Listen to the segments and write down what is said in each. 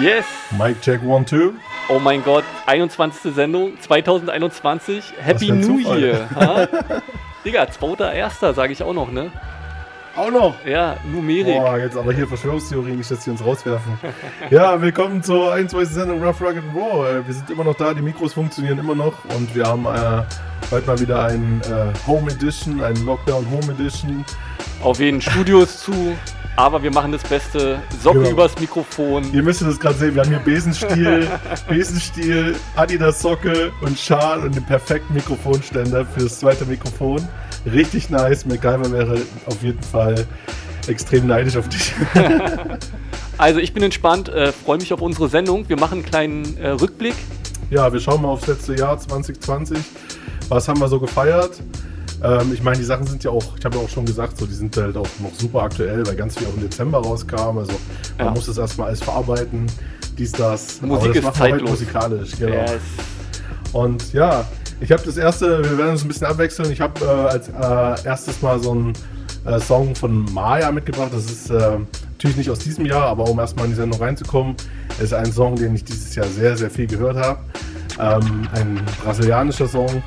Yes! Mic check one, two. Oh mein Gott, 21. Sendung 2021. Happy New Zufall. Year. Ha? Digga, 2.1. sage ich auch noch, ne? Auch noch. Ja, Numerik. Boah, jetzt aber hier Verschwörungstheorien, nicht, dass die uns rauswerfen. ja, willkommen zur 21. Sendung Rough Rugged and Raw. Äh, Wir sind immer noch da, die Mikros funktionieren immer noch und wir haben äh, heute mal wieder ein äh, Home Edition, ein Lockdown Home Edition. Auf jeden Studios zu, aber wir machen das Beste. Socken Genau. übers Mikrofon. Ihr müsst das gerade sehen, wir haben hier Besenstiel, Besenstiel, Adidas Socke und Schal und den perfekten Mikrofonständer fürs zweite Mikrofon. Richtig nice. MacGyver wäre auf jeden Fall extrem neidisch auf dich. Also ich bin entspannt, äh, freue mich auf unsere Sendung. Wir machen einen kleinen äh, Rückblick. Ja, wir schauen mal aufs letzte Jahr 2020. Was haben wir so gefeiert? Ähm, ich meine, die Sachen sind ja auch, ich habe ja auch schon gesagt, so, die sind halt auch noch super aktuell, weil ganz viel auch im Dezember rauskam. Also man Ja. muss das erstmal alles verarbeiten. Dies, das. Musik Aber das wir heute zeitlos. musikalisch, genau. Yes. Und ja, ich habe das erste, wir werden uns ein bisschen abwechseln. Ich habe äh, als äh, erstes mal so einen äh, Song von Maya mitgebracht. Das ist äh, natürlich nicht aus diesem Jahr, aber um erstmal in die Sendung reinzukommen, ist ein Song, den ich dieses Jahr sehr, sehr viel gehört habe. Ähm, ein brasilianischer Song.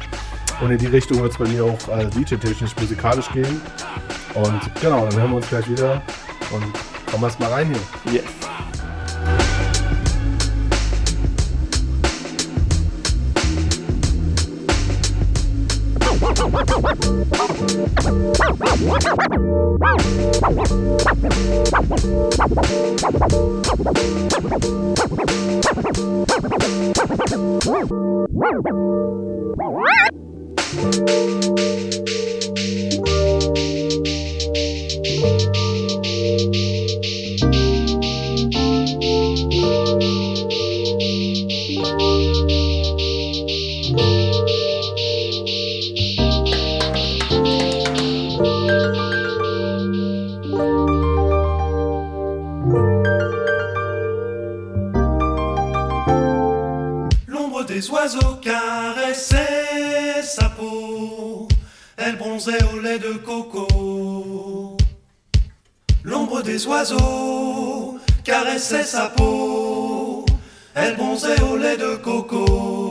Und in die Richtung wird es bei mir auch äh, DJ-technisch musikalisch gehen. Und genau, dann hören wir uns gleich wieder und kommen erst mal rein hier. Yes. Thank you. Au lait de coco. L'ombre des oiseaux caressait sa peau, elle bronzait au lait de coco.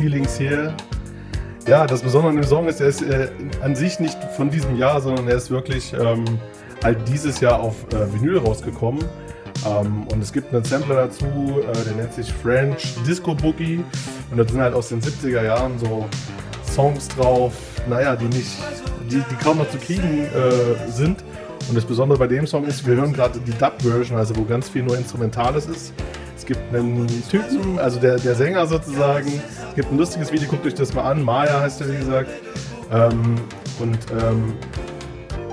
Feelings Here. Ja, das Besondere an dem Song ist, er ist äh, an sich nicht von diesem Jahr, sondern er ist wirklich ähm, halt dieses Jahr auf äh, Vinyl rausgekommen. Ähm, und es gibt einen Sampler dazu, äh, der nennt sich French Disco Boogie. Und das sind halt aus den 70er Jahren so Songs drauf, naja, die nicht, die, die kaum noch zu kriegen äh, sind. Und das Besondere bei dem Song ist, wir hören gerade die Dub-Version, also wo ganz viel nur Instrumentales ist. Es gibt einen Typen, also der, der Sänger sozusagen. Es gibt ein lustiges Video, guckt euch das mal an. Maya heißt er, wie gesagt. Ähm, und ähm,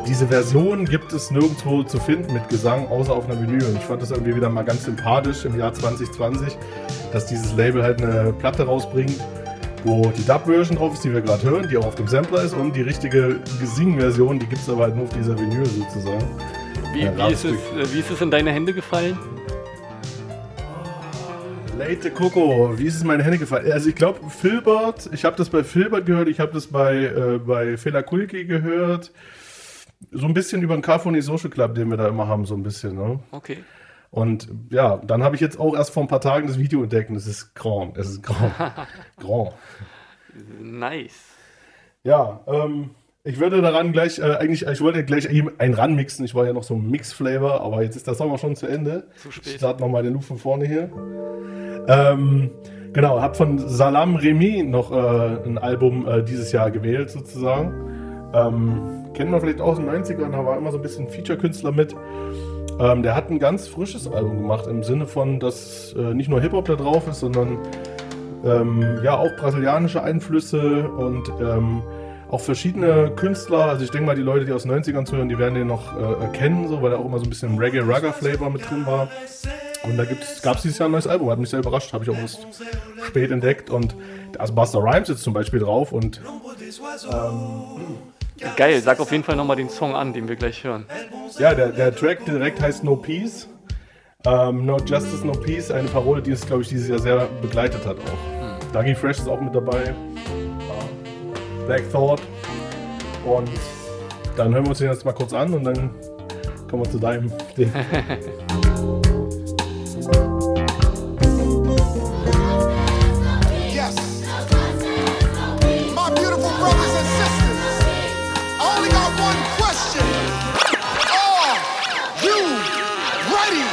diese Version gibt es nirgendwo zu finden mit Gesang, außer auf einer Vinyl. Und ich fand das irgendwie wieder mal ganz sympathisch im Jahr 2020, dass dieses Label halt eine Platte rausbringt, wo die Dub-Version drauf ist, die wir gerade hören, die auch auf dem Sampler ist, und die richtige Gesing-Version, die gibt es aber halt nur auf dieser Vinyl sozusagen. Wie, Ja, wie, ist es, äh, wie ist es in deine Hände gefallen? Late Coco, wie ist es in meine Hände gefallen? Also ich glaube Filbert, ich habe das bei Filbert gehört, ich habe das bei, äh, bei Fela Kulki gehört. So ein bisschen über den Carphony Social Club, den wir da immer haben, so ein bisschen. Ne? Okay. Und ja, dann habe ich jetzt auch erst vor ein paar Tagen das Video entdeckt und es ist grand. Es ist grand. grand. Nice. Ja, ähm, ich würde daran gleich, äh, eigentlich, ich wollte gleich einen ranmixen. Ich war ja noch so ein Mix-Flavor, aber jetzt ist der Sommer schon zu Ende. Zu spät. Ich starte nochmal den Loop von vorne hier. Ähm, genau, habe von Salam Remy noch äh, ein Album äh, dieses Jahr gewählt, sozusagen. Ähm, kennen wir vielleicht aus den 90ern, da war immer so ein bisschen Feature-Künstler mit. Ähm, der hat ein ganz frisches Album gemacht, im Sinne von, dass äh, nicht nur Hip-Hop da drauf ist, sondern ähm, ja auch brasilianische Einflüsse und ähm, auch verschiedene Künstler. Also ich denke mal, die Leute, die aus den 90ern zuhören, die werden den noch äh, erkennen, so, weil da auch immer so ein bisschen Reggae-Rugger-Flavor mit drin war. Und da gab es dieses Jahr ein neues Album, hat mich sehr überrascht, habe ich auch erst spät entdeckt. Und da ist Buster Rhymes jetzt zum Beispiel drauf und Geil, sag auf jeden Fall nochmal den Song an, den wir gleich hören. Ja, der, der Track direkt heißt No Peace. Ähm, no Justice, No Peace, eine Parole, die es, glaube ich, dieses Jahr sehr begleitet hat auch. Dougie Fresh ist auch mit dabei. Black Thought. Und dann hören wir uns den jetzt mal kurz an und dann kommen wir zu deinem Ding. Yes. My beautiful brothers and sisters, I only got one question. Are you ready?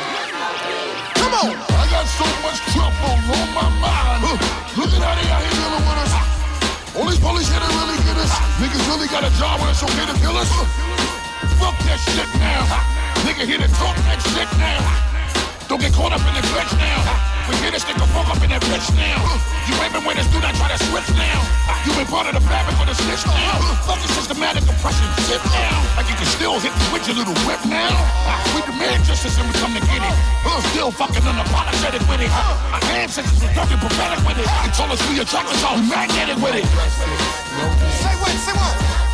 Come on. I got so much trouble on my mind. Look at how they These police here to really get us. Niggas really got a job where it's okay to kill us. Fuck that shit now. Nigga here to talk that shit now. Don't get caught up in the glitch now. We get this nigga fuck up in that bitch now. You ain't been with us, do not try to switch now. You been part of the fabric of the snitch now. Fuck Fucking systematic oppression shit now. Like you can still hit me with your little whip now. We demand justice and we come to get it. Still fucking unapologetic with it. Our ancestors was fucking prophetic with it. They told us we attracted so we magnetic with it. Say what? Say what?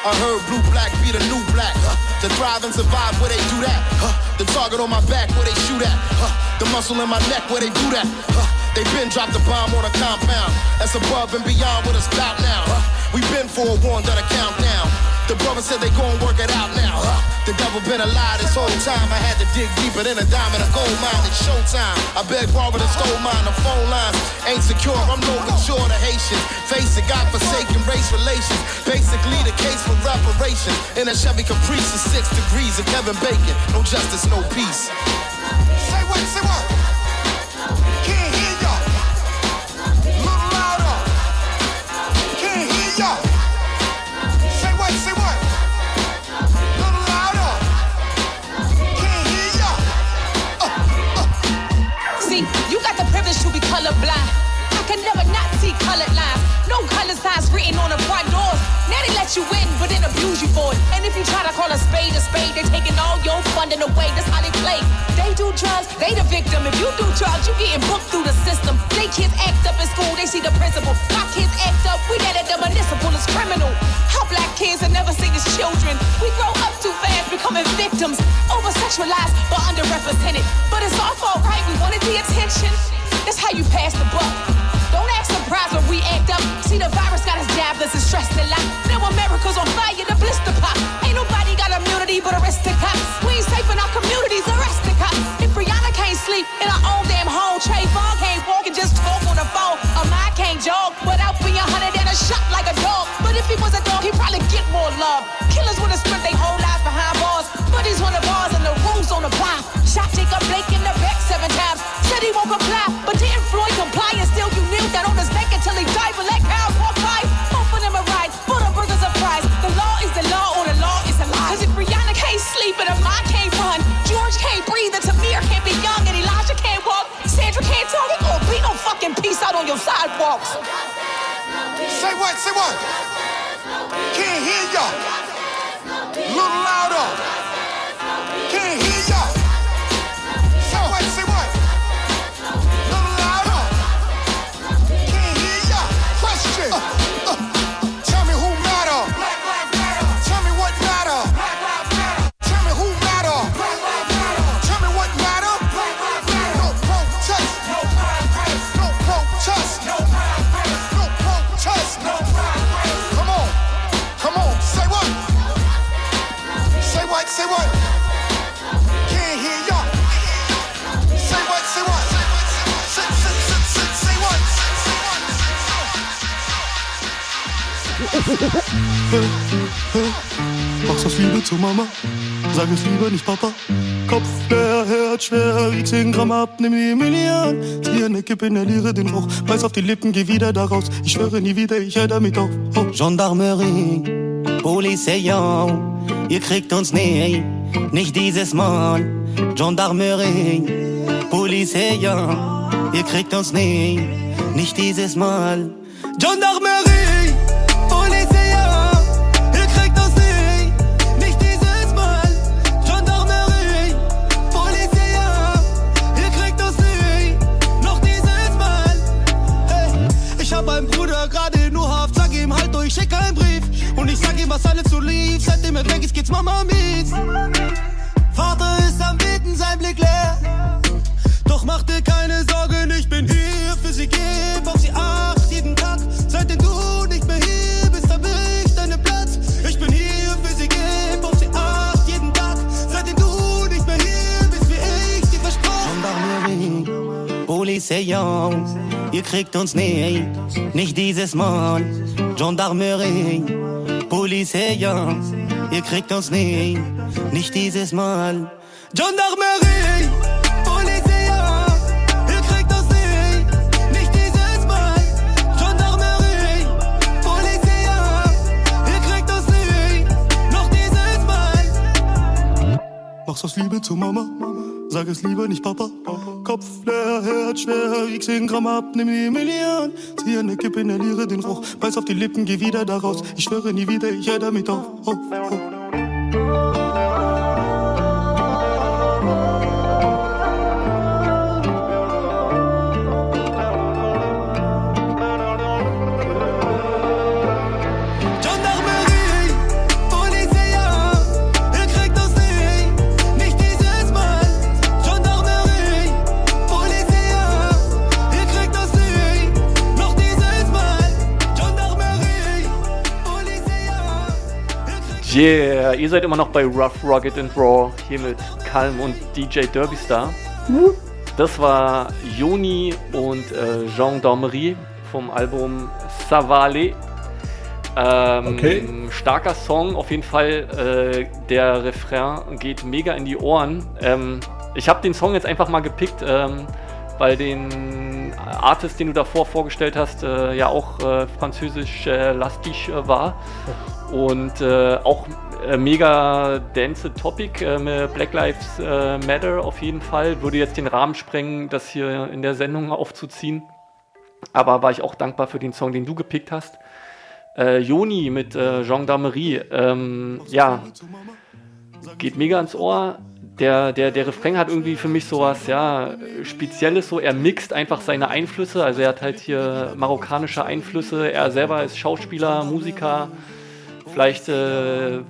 I heard blue black be the new black. Uh, to thrive and survive where they do that. Uh, the target on my back where they shoot at. Uh, the muscle in my neck where they do that. Uh, they been dropped a bomb on a compound. That's above and beyond what it's about now. Uh, we been forewarned on a countdown. The brother said they gon' work it out now. Uh, the devil been a lie this whole time. I had to dig deeper than a diamond, a gold mine. It's showtime. I beg pardon and stole mine. The phone lines ain't secure. I'm no mature to Haitians. Face it, God forsaken race relations. Basically the case for reparations. In a Chevy Caprice is six degrees of Kevin Bacon. No justice, no peace. Say what? Say what? Let you in, but then abuse you for it. And if you try to call a spade a spade, they're taking all your funding away. That's how they play. They do drugs, they the victim. If you do drugs, you getting booked through the system. They kids act up in school, they see the principal. My kids act up, we get at the municipal is criminal. How black kids are never seen as children. We grow up too fast, becoming victims. Over sexualized, but underrepresented. But it's our fault, right? We wanted the attention. That's how you pass the buck. Don't act surprised when we act up. See, the virus got us jabless and stressed a lot. Now America's on fire, the blister pop. Ain't nobody got immunity but aristocrats. We ain't safe in our communities, cops. If Rihanna can't sleep in her own damn home, Trayvon can't walk and just talk on the phone. A can't jog without being a hunted and a shot like a dog. But if he was a dog, he'd probably get more love. Killers have spent their whole lives behind bars. But he's one of ours and the rules on the block. Shot Jacob on. Say what? Say what? Can't hear y'all. Little louder. Can't hear Mama, sag es lieber nicht Papa. Kopf leer, Herz schwer, wieg 10 Gramm ab, nimm die Milliarden. Zieh eine Kippe, inhaliere den Rauch, beiß auf die Lippen, geh wieder da raus. Ich schwöre nie wieder, ich hör damit auf. Oh. Gendarmerie, Polizeion, ihr kriegt uns nie, nicht dieses Mal. Gendarmerie, Polizeion, ihr kriegt uns nie, nicht dieses Mal. Gendarmerie, sag ihm, was alles so lief, seitdem er weg ist, geht's Mama mies. Vater ist am Beten, sein Blick leer. Doch mach dir keine Sorgen, ich bin hier für sie, geb auf sie acht jeden Tag. Seitdem du nicht mehr hier bist, hab ich deinen Platz. Ich bin hier für sie, geb auf sie acht jeden Tag. Seitdem du nicht mehr hier bist, wie ich dir versprochen. Gendarmerie, Polizeion, ihr kriegt uns nie, nicht dieses Mal. Gendarmerie, Polizeion, ihr kriegt uns nie, nicht dieses Mal. Gendarmerie, Polizeion, ihr kriegt uns nie, nicht dieses Mal. Gendarmerie, Polizeion, ihr kriegt uns nie, noch dieses Mal. Mach's aus Liebe zu Mama, sag es lieber nicht Papa. Kopf leer, Herz schwer, wieg 10 Gramm ab, nimm die Milliarden. Zieh eine Kippe, inhaliere den Rauch, beiß auf die Lippen, geh wieder da raus. Ich schwöre nie wieder, ich hör damit auf. auf, auf. Yeah, ihr seid immer noch bei Rough, Rugged and Raw, hier mit Calm und DJ Derbystar. Das war Joni und äh, Gendarmerie vom Album Savale. Ähm, Okay. Starker Song, auf jeden Fall. Äh, der Refrain geht mega in die Ohren. Ähm, ich habe den Song jetzt einfach mal gepickt, ähm, weil den Artist, den du davor vorgestellt hast, äh, ja auch äh, französisch äh, äh, war. Und äh, auch äh, mega dance Topic äh, Black Lives äh, Matter auf jeden Fall. Würde jetzt den Rahmen sprengen, das hier in der Sendung aufzuziehen. Aber war ich auch dankbar für den Song, den du gepickt hast. Äh, Joni mit Gendarmerie. Ähm, ja, geht mega ans Ohr. Der, der, der Refrain hat irgendwie für mich sowas, ja, Spezielles so. Er mixt einfach seine Einflüsse. Also er hat halt hier marokkanische Einflüsse. Er selber ist Schauspieler, Musiker. Vielleicht äh,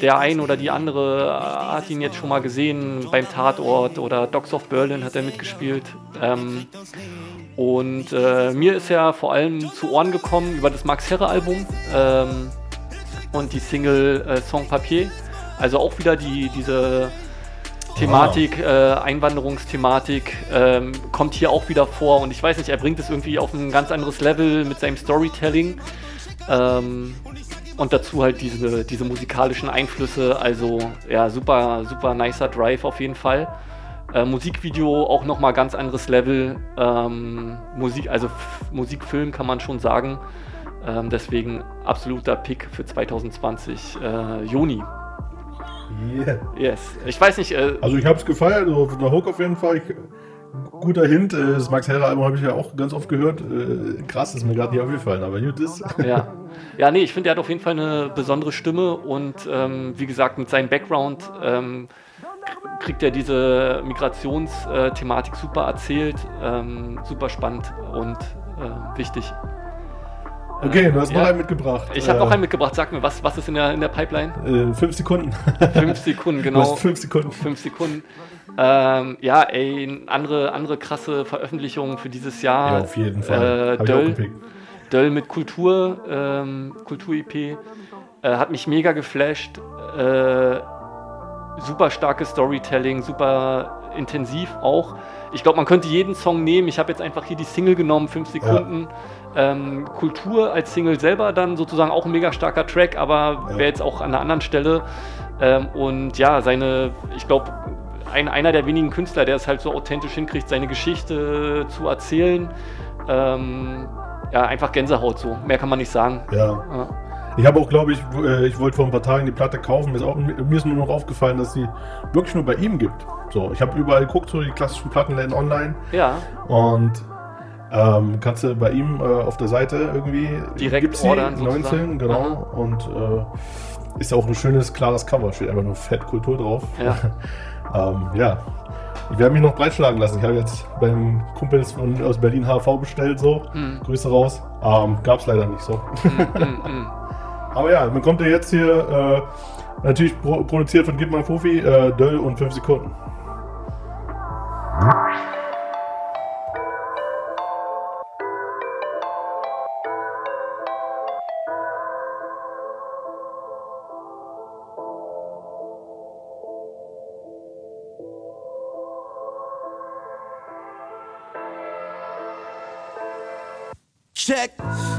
der ein oder die andere hat ihn jetzt schon mal gesehen beim Tatort oder Dogs of Berlin hat er mitgespielt. Ähm, Und äh, mir ist ja vor allem zu Ohren gekommen über das Max Herre Album ähm, und die Single äh, Song Papier. Also auch wieder die, diese Thematik, äh, Einwanderungsthematik ähm, kommt hier auch wieder vor und ich weiß nicht, er bringt es irgendwie auf ein ganz anderes Level mit seinem Storytelling ähm, und dazu halt diese, diese musikalischen Einflüsse, also ja, super, super nicer Drive auf jeden Fall. Äh, Musikvideo auch nochmal ganz anderes Level, ähm, Musik, also F Musikfilm kann man schon sagen, ähm, deswegen absoluter Pick für 2020, äh, Juni. Yeah. Yes. Ich weiß nicht. Äh, Also ich habe es gefeiert, also der Hook auf jeden Fall. Ich, guter Hint, äh, das Max Herrer Album habe ich ja auch ganz oft gehört. Äh, krass, ist mir gerade nicht aufgefallen, aber gut ist. ja. Ja, nee, ich finde, er hat auf jeden Fall eine besondere Stimme und ähm, wie gesagt, mit seinem Background ähm, kriegt er diese Migrationsthematik super erzählt, ähm, super spannend und äh, wichtig. Okay, du hast noch Ja. einen mitgebracht. Ich habe Äh, noch einen mitgebracht. Sag mir, was, was ist in der, in der Pipeline? Äh, fünf Sekunden. Fünf Sekunden, genau. Du hast fünf Sekunden. Fünf Sekunden. Ähm, ja, ey, andere, andere krasse Veröffentlichungen für dieses Jahr. Ja, auf jeden Fall. Äh, Döll. Döll mit Kultur, ähm, Kultur-IP. Äh, hat mich mega geflasht. Äh, super starkes Storytelling, super intensiv auch. Ich glaube, man könnte jeden Song nehmen. Ich habe jetzt einfach hier die Single genommen, fünf Sekunden. Ähm, Kultur als Single selber dann sozusagen auch ein mega starker Track, aber wäre jetzt auch an einer anderen Stelle. Ähm, und ja, seine, ich glaube, ein, einer der wenigen Künstler, der es halt so authentisch hinkriegt, seine Geschichte zu erzählen. Ähm, ja, einfach Gänsehaut so. Mehr kann man nicht sagen. Ja. Ich habe auch, glaube ich, äh, ich wollte vor ein paar Tagen die Platte kaufen. Mir ist, auch, mir ist nur noch aufgefallen, dass sie wirklich nur bei ihm gibt. So, ich habe überall geguckt, so die klassischen Plattenläden online. Ja. Und ähm, kannst du bei ihm äh, auf der Seite irgendwie Direkt gibt's ordern 19, sozusagen. genau. Aha. Und äh, ist auch ein schönes, klares Cover. Steht einfach nur Fett Kultur drauf. Ja. ähm, ja. Ich werde mich noch breitschlagen lassen. Ich habe jetzt beim Kumpels von, aus Berlin HV bestellt, so. Mhm. Grüße raus. Ähm, Gab es leider nicht so. Mm, Aber ja, man kommt ja jetzt hier äh, natürlich pro produziert von Gib mal Fofi, äh, Döll und 5 Sekunden.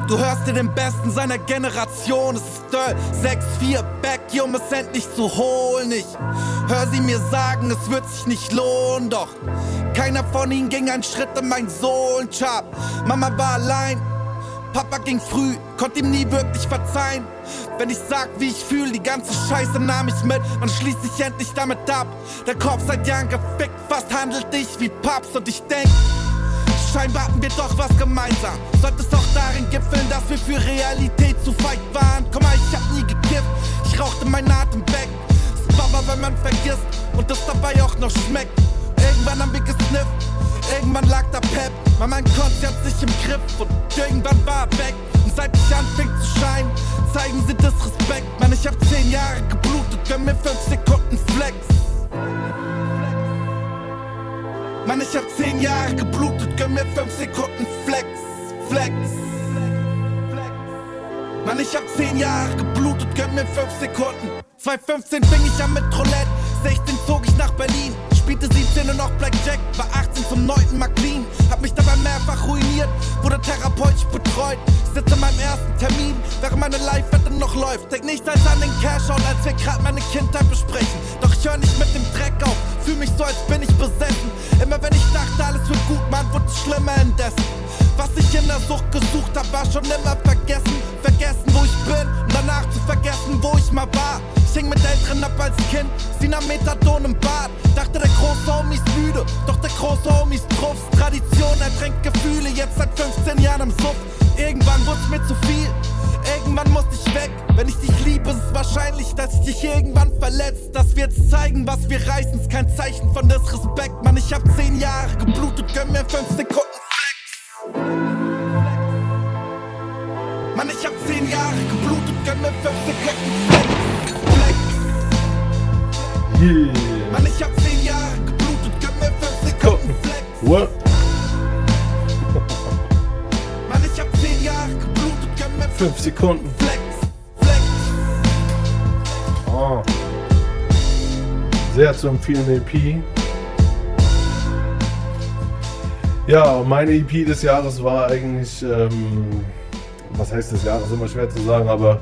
Du hörst dir den Besten seiner Generation. Es ist Döll, 6-4, back, um es endlich zu holen. Ich hör sie mir sagen, es wird sich nicht lohnen, doch keiner von ihnen ging einen Schritt in mein Sohlenchab. Mama war allein, Papa ging früh, konnte ihm nie wirklich verzeihen. Wenn ich sag, wie ich fühl, die ganze Scheiße nahm ich mit, man schließt sich endlich damit ab. Der Kopf seit Jahren gefickt, fast handelt dich wie Paps und ich denk, Scheinbar hatten wir doch was gemeinsam. Sollte es auch darin gipfeln, dass wir für Realität zu feit waren. Komm mal, ich hab nie gekifft, ich rauchte meinen Atem weg. Ist Baba, wenn man vergisst und das dabei auch noch schmeckt. Irgendwann haben wir gesnifft, irgendwann lag da Pep. Weil mein Konzert sich im Griff und irgendwann war er weg. Und seit ich anfing zu scheinen, zeigen sie Disrespekt. Mann, ich hab zehn Jahre geblutet, gönn mir fünf Sekunden Flex. Mann, ich hab zehn Jahre geblutet, gönn mir fünf Sekunden Flex, Flex. Mann, ich hab zehn Jahre geblutet, gönn mir fünf Sekunden. 2015 fing ich an mit Roulette, 16 zog ich nach Berlin. Spielte 17 und noch Blackjack, war 18 zum 9. Mal clean. Hab mich dabei mehrfach ruiniert, wurde therapeutisch betreut. Sitze in meinem ersten Termin, während meine Live-Wette noch läuft. Denk nicht als an den Cash-Out, als wir grad meine Kindheit besprechen. Doch ich hör nicht mit dem Dreck auf, fühl mich so, als bin ich besessen. Immer wenn ich dachte, alles wird gut, Mann, wurde schlimmer indessen. Was ich in der Sucht gesucht hab, war schon immer vergessen. Vergessen, wo ich bin und danach zu vergessen, wo ich mal war. Hing mit Älteren ab als Kind, sie nahm Methadon im Bad. Dachte, der große Homie ist müde, doch der große Homie ist Truffs. Tradition ertränkt Gefühle, jetzt seit 15 Jahren im Suff. Irgendwann wurd's mir zu viel, irgendwann musste ich weg. Wenn ich dich liebe, ist es wahrscheinlich, dass ich dich irgendwann verletzt. Dass wir jetzt zeigen, was wir reißen, ist kein Zeichen von Disrespekt. Mann, ich hab 10 Jahre geblutet, gönn mir 5 Sekunden Mann, ich hab zehn Jahre geblutet, gönn mir fünf Sekunden Flex, Flex. Yeah. Mann, ich hab 10 Jahre geblutet, gib mir 5 Sekunden Flex. What? Mann, ich hab 10 Jahre geblutet, gib mir 5 Sekunden Flex. Flex. Oh. Sehr zu empfehlen EP. Ja, meine EP des Jahres war eigentlich, ähm, was heißt des Jahres, immer schwer zu sagen, aber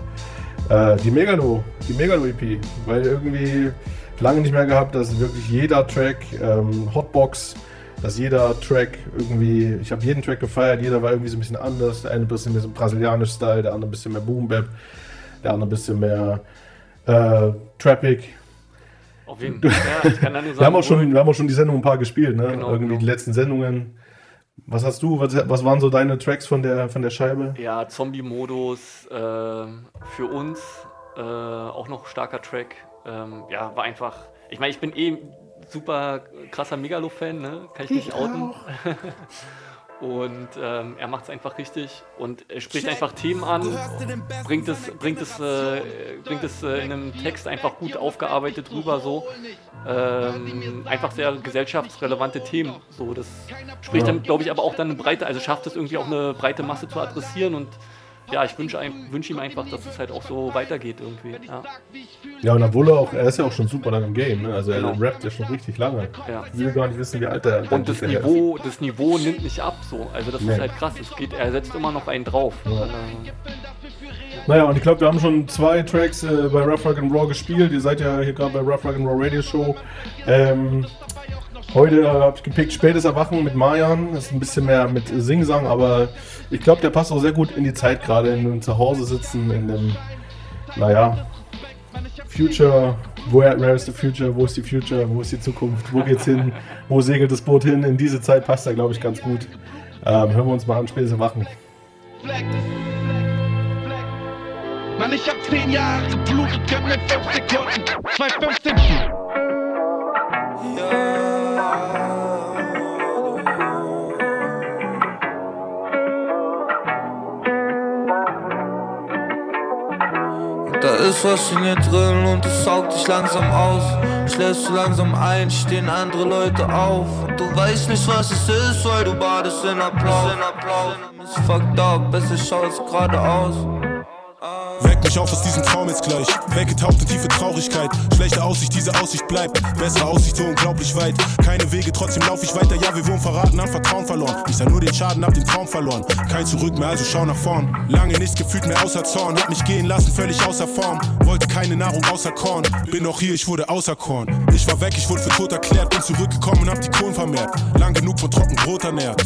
äh, die Megalo, die Megalo-EP, weil irgendwie lange nicht mehr gehabt, dass wirklich jeder Track, ähm, Hotbox, dass jeder Track irgendwie, ich habe jeden Track gefeiert, jeder war irgendwie so ein bisschen anders, der eine ein bisschen mehr so brasilianisch Style, der andere ein bisschen mehr Boom Bap, der andere ein bisschen mehr äh, Trappic. Auf jeden Fall. Ja, ich kann da nur sagen, wir, haben auch schon, wir haben auch schon die Sendung ein paar gespielt, ne? Genau, irgendwie genau. die letzten Sendungen. Was hast du, was, was waren so deine Tracks von der, von der Scheibe? Ja, Zombie-Modus äh, für uns, äh, auch noch starker Track. Ähm, ja, war einfach. Ich meine, ich bin eh super krasser Megalo-Fan, ne? Kann ich nicht outen. Und ähm, er macht es einfach richtig und er spricht einfach Themen an, bringt es, bringt es, äh, bringt es äh, in einem Text einfach gut aufgearbeitet rüber, so ähm, einfach sehr gesellschaftsrelevante Themen. So, das spricht Ja. dann, glaube ich, aber auch dann eine breite, also schafft es irgendwie auch eine breite Masse zu adressieren und ja, ich wünsche wünsche ihm einfach, dass es halt auch so weitergeht irgendwie. Ja. Ja, und obwohl er auch, er ist ja auch schon super lange im Game, ne? Also er Genau. rappt ja schon richtig lange. Ja. Ich will gar nicht wissen, wie alt er Und das ist. Niveau, das Niveau nimmt nicht ab, so. Also das Nee. ist halt krass. Es geht, er setzt immer noch einen drauf. Ja. Äh, Naja, und ich glaube, wir haben schon zwei Tracks äh, bei Rough Rock and Raw gespielt. Ihr seid ja hier gerade bei Rough Rock and Raw Radio Show. Ähm, heute äh, habe ich gepickt Spätes Erwachen mit Mayan. Das ist ein bisschen mehr mit Singsang, aber ich glaube, der passt auch sehr gut in die Zeit gerade, in dem Zuhause sitzen, in dem, naja, Future, where, where is the future, wo ist die Future, wo ist die Zukunft, wo geht's hin, wo segelt das Boot hin? In diese Zeit passt er, glaube ich, ganz gut. Ähm, hören wir uns mal an, Spätes Erwachen. Mann, ich hab zehn Jahre geblutet, gönn mir fünf Sekunden. 2,15. Ist was in dir drin und es saugt dich langsam aus. Schläfst du langsam ein, stehen andere Leute auf. Und du weißt nicht, was es ist, weil du badest in Applaus. Ist fucked up, besser schaut's gerade aus. Mich auf aus diesem Traum jetzt gleich. Weggetaucht in tiefe Traurigkeit. Schlechte Aussicht, diese Aussicht bleibt. Bessere Aussicht so unglaublich weit. Keine Wege, trotzdem lauf ich weiter. Ja, wir wurden verraten, an Vertrauen verloren. Ich sah nur den Schaden, hab den Traum verloren. Kein Zurück mehr, also schau nach vorn. Lange nichts gefühlt mehr außer Zorn. Hab mich gehen lassen, völlig außer Form. Wollte keine Nahrung außer Korn. Bin noch hier, ich wurde außer Korn. Ich war weg, ich wurde für tot erklärt. Bin zurückgekommen hab die Kohlen vermehrt. Lang genug von Trockenbrot ernährt.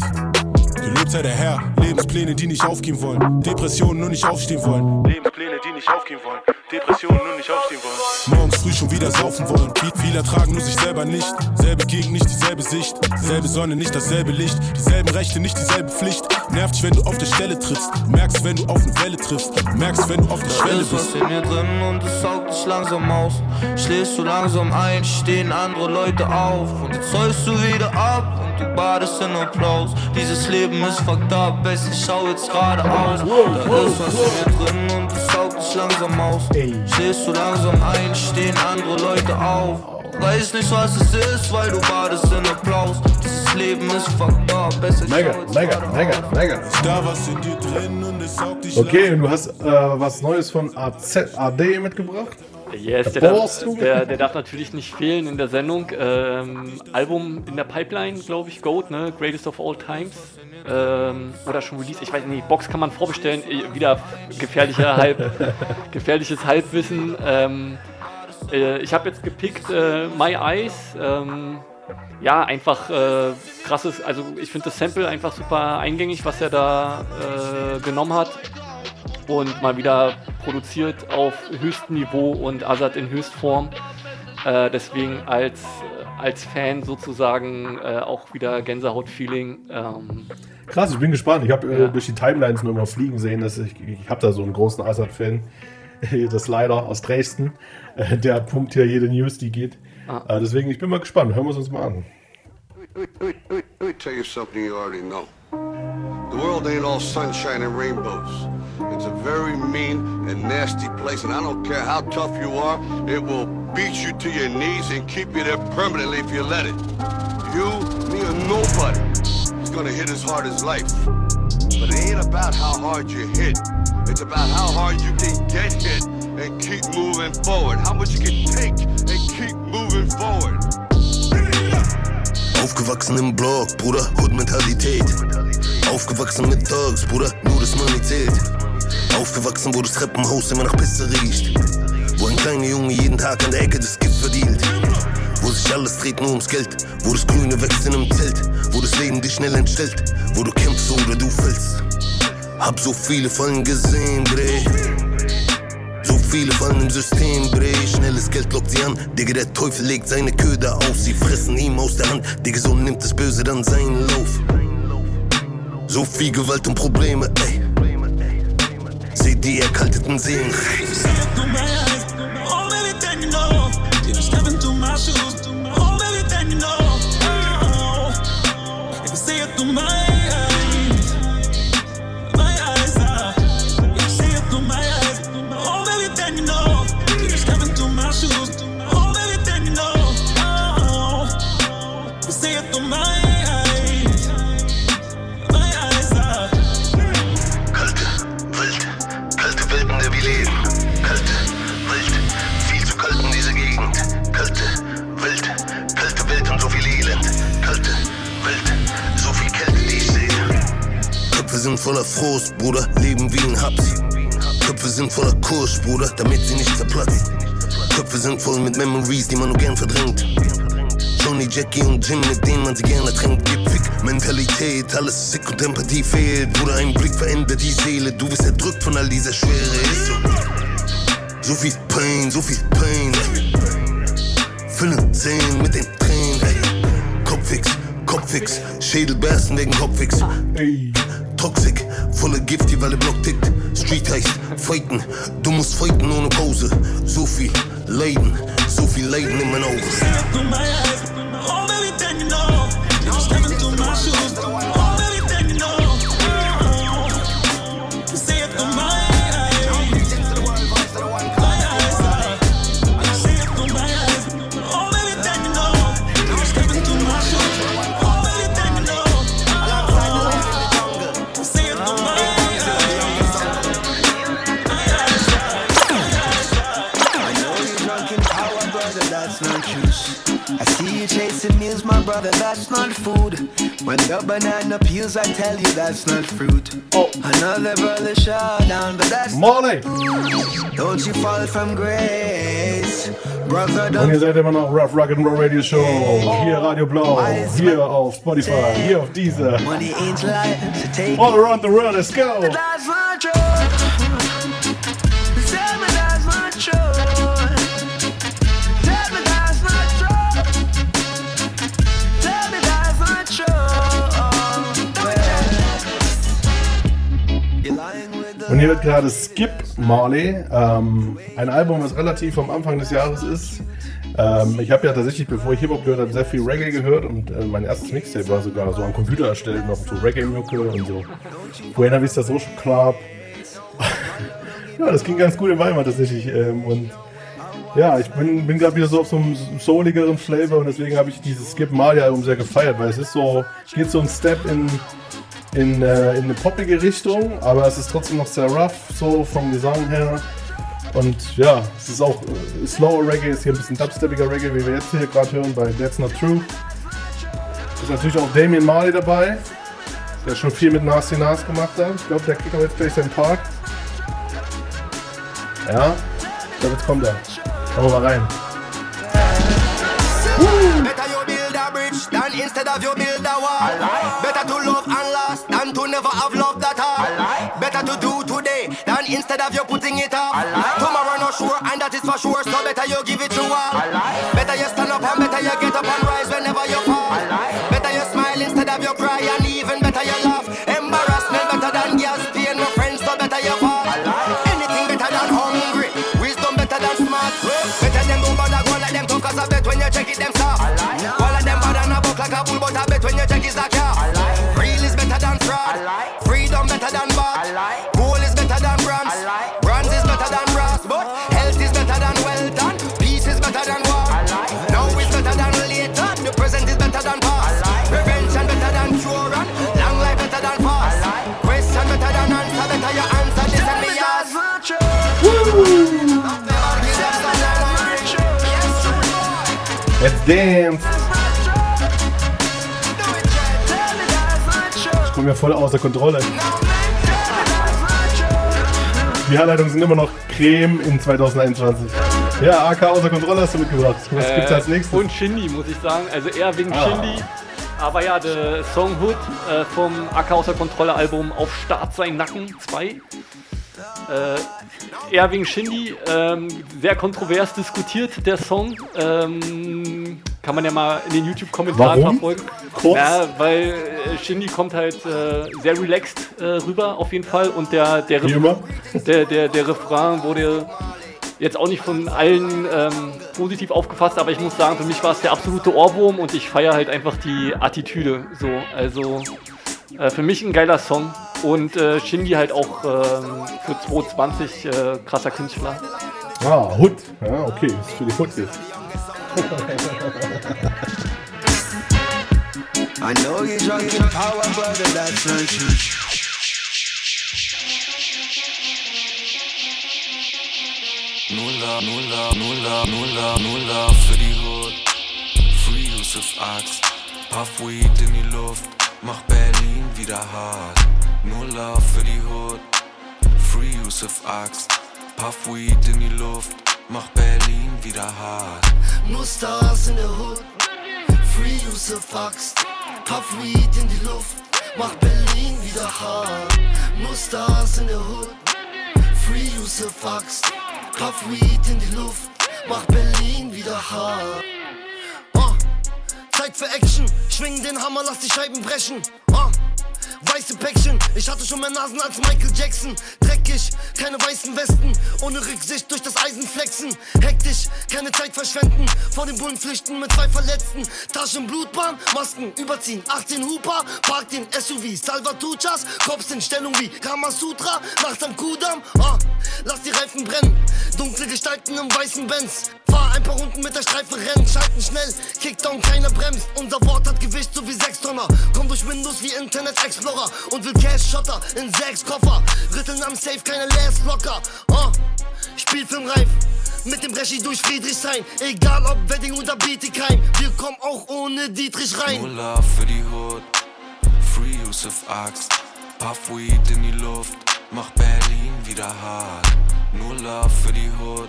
Sei der Herr, Lebenspläne, die nicht aufgehen wollen. Depressionen, nur nicht aufstehen wollen. Lebenspläne, die nicht aufgehen wollen. Depressionen, nur nicht aufstehen wollen. Morgens früh schon wieder saufen wollen. Beat viel ertragen, nur sich selber nicht. Selbe Gegend, nicht dieselbe Sicht. Selbe Sonne, nicht dasselbe Licht. Dieselben Rechte, nicht dieselbe Pflicht. Nervt dich, wenn du auf der Stelle trittst. Du merkst, wenn du auf eine Welle triffst. Du merkst, wenn du auf der Schwelle ist was bist. in mir drin und es saugt dich langsam aus. Schläfst du langsam ein, stehen andere Leute auf. Und jetzt du wieder ab und du badest in Applaus. Dieses Leben ist fucked up, es ich schau jetzt gerade aus. Da ist was in mir drin und es saugt dich langsam aus. Schläfst du langsam ein, stehen andere Leute auf. Weiß nicht, was es ist, weil du badest in Applaus. Dieses Leben ist fucked up, es ich Mega, schau jetzt mega, gerade mega, aus. mega. Ist da was in dir drin und es saugt dich Okay, und du hast äh, was Neues von AZ, AD mitgebracht? Yes, der Der darf, der, der darf natürlich nicht fehlen in der Sendung. Ähm, Album in der Pipeline, glaube ich, Goat, ne? Greatest of All Times. Ähm, oder schon Release, ich weiß nicht, Box kann man vorbestellen. Eh, Wieder gefährlicher Halb, gefährliches Halbwissen. Ähm, äh, ich habe jetzt gepickt äh, My Eyes. Ähm, ja, einfach äh, krasses, also ich finde das Sample einfach super eingängig, was er da äh, genommen hat und mal wieder produziert auf höchstem Niveau und Azad in Höchstform. Äh, deswegen als, als Fan sozusagen äh, auch wieder Gänsehaut-Feeling. Ähm, Krass, ich bin gespannt. Ich habe äh, Ja. durch die Timelines nur immer fliegen sehen. Dass ich ich habe da so einen großen Assad-Fan. Das leider aus Dresden. Äh, Der pumpt hier jede News, die geht. Ah. Äh, deswegen, ich bin mal gespannt. Hören wir es uns mal an. Let me, let me- let me tell you something you already know. The world ain't all sunshine and rainbows. It's a very mean and nasty place, and I don't care how tough you are, it will beat you to your knees and keep you there permanently if you let it. You, me, or nobody is gonna hit as hard as life. But it ain't about how hard you hit. It's about how hard you can get hit and keep moving forward. How much you can take and keep moving forward. Aufgewachsen im Block, Bruder, Hood-Mentalität. Aufgewachsen mit Thugs, Bruder, nur das Money zählt. Aufgewachsen, wo das Treppenhaus immer nach Pisse riecht. Kleiner Junge jeden Tag an der Ecke das Gift verdient. Wo sich alles dreht nur ums Geld. Wo das Grüne wächst in einem Zelt. Wo das Leben dich schnell entstellt. Wo du kämpfst oder du fällst. Hab so viele Fallen gesehen, Bre. So viele Fallen im System, Bre. Schnelles Geld lockt sie an. Digga, der Teufel legt seine Köder aus. Sie fressen ihm aus der Hand. Digga, so nimmt das Böse dann seinen Lauf. So viel Gewalt und Probleme, ey. Seht die erkalteten Seelen. Sind voller Frust, Bruder, leben wie ein Haps. Köpfe sind voller Kurs, Bruder, damit sie nicht zerplatzen. Köpfe sind voll mit Memories, die man nur gern verdrängt. Johnny, Jackie und Jim, mit denen man sie gerne tränkt. Gib Fick, Mentalität, alles sick und Empathie fehlt. Bruder, ein Blick verändert die Seele. Du wirst erdrückt von all dieser Schwere. Ist so. So viel Pain, so viel Pain, ey. Füllen Zehen mit den Tränen, ey. Kopfix, Kopfix, Schädelbersten wegen Kopfix. Toxic, volle Gift, die Welle Block tickt. Street heißt fighten, du musst fighten ohne Pause. So viel Leiden, so viel Leiden in meinen Augen. My brother, that's not food. When the banana peels, I tell you that's not fruit. Oh, another brother shot down, but that's Morley. Don't you fall from grace, brother. Und Don't ihr seid immer noch Rough Rock and Roll Radio Show. Oh. Hier Radio Blau, hier auf Spotify, hier auf dieser. money ain't lie, so take All around the world, let's go. That's not true. Hier wird gerade Skip Marley, ähm, ein Album, das relativ am Anfang des Jahres ist. Ähm, ich habe ja tatsächlich, bevor ich Hip-Hop gehört habe, sehr viel Reggae gehört und äh, mein erstes Mixtape war sogar so am Computer erstellt, noch so Reggae-Mucke und so. Buena Vista Social Club. ja, das ging ganz gut im Weimar tatsächlich. Ähm, und ja, ich bin, bin gerade wieder so auf so einem souligeren Flavor und deswegen habe ich dieses Skip Marley Album sehr gefeiert, weil es ist so, geht so ein Step in, in, äh, in eine poppige Richtung, aber es ist trotzdem noch sehr rough, so vom Gesang her. Und ja, es ist auch äh, slower Reggae, ist hier ein bisschen dubsteppiger Reggae, wie wir jetzt hier gerade hören bei That's Not True. Ist natürlich auch Damien Marley dabei, der schon viel mit Nasty Nas gemacht hat. Ich glaube, der kriegt auch jetzt gleich seinen Part. Ja, ich glaube, jetzt kommt er. Schauen wir mal rein. Build than instead of you build a wall. Better to love and last than to never have loved at all. Better to do today than instead of you putting it off. Tomorrow not sure and that is for sure, so better you give it to all. Better you stand up and better you get up and rise whenever you fall. Let's dance! Ich komme ja voll außer Kontrolle. Die Herleitungen sind immer noch Creme in 2021. Ja, AK außer Kontrolle hast du mitgebracht. Was Äh, gibt's als nächstes? Und Shindy, muss ich sagen. Also eher wegen Ah. Shindy. Aber ja, der Song Hood äh, vom AK außer Kontrolle Album Auf Start sein Nacken 2. Äh, eher wegen Shindy. Ähm, sehr kontrovers diskutiert der Song. Ähm, kann man ja mal in den YouTube-Kommentaren verfolgen. Kurz. Ja, weil äh, Shindy kommt halt äh, sehr relaxed äh, rüber auf jeden Fall. Und der, der, immer. der, der, der Refrain wurde jetzt auch nicht von allen ähm, positiv aufgefasst, aber ich muss sagen, für mich war es der absolute Ohrwurm und ich feiere halt einfach die Attitüde. So, also äh, für mich ein geiler Song und äh, Shindy halt auch ähm, für 2020 äh, krasser Künstler. Ah, Hood. Ja, okay, ist für die Hood jetzt. I know you're drunk in power, brother, that's not true. Nuller, Nuller, Nuller, Nuller, Nuller für die Hood. Free Yusuf Axt, Puff Weed in die Luft, mach Berlin wieder hart. Nuller für die Hood. Free Yusuf Axt, Puff Weed in die Luft, mach Berlin wieder hart. Nur Stars in der Hood. Free Yusuf Axt. Puff Weed in die Luft. Mach Berlin wieder hart. Nur Stars in der Hood. Free Yusuf Axt. Puff Weed in die Luft. Mach Berlin wieder hart. Zeit für Action. Schwing den Hammer, lass die Scheiben brechen. Weiße Päckchen, ich hatte schon mehr Nasen als Michael Jackson. Dreckig, keine weißen Westen, ohne Rücksicht durch das Eisen flexen. Hektisch, keine Zeit verschwenden, vor den Bullen flüchten mit zwei Verletzten. Taschen Blutbahn, Masken überziehen, 18 Huper, park den SUV. Salvatruchas, Cops in Stellung wie Kamasutra, nachts am Kudamm. Ah, lass die Reifen brennen, dunkle Gestalten im weißen Benz. Fahr ein paar Runden mit der Streife rennen, schalten schnell, Kickdown, keiner bremst. Unser Wort hat Gewicht so wie 6 Tonner. Komm durch Windows wie Internet Explorer und will Cash Schotter in sechs Koffer. Rütteln am Safe, keine Last locker. Uh, Spielfilmreif. Mit dem Regie durch Friedrichshain. Egal ob Wedding oder Bietigheim. Wir kommen auch ohne Dietrich rein. Nuller für die Hood. Free Yusuf Axt. Puff Weed in die Luft. Mach Berlin wieder hart. Nuller für die Hood.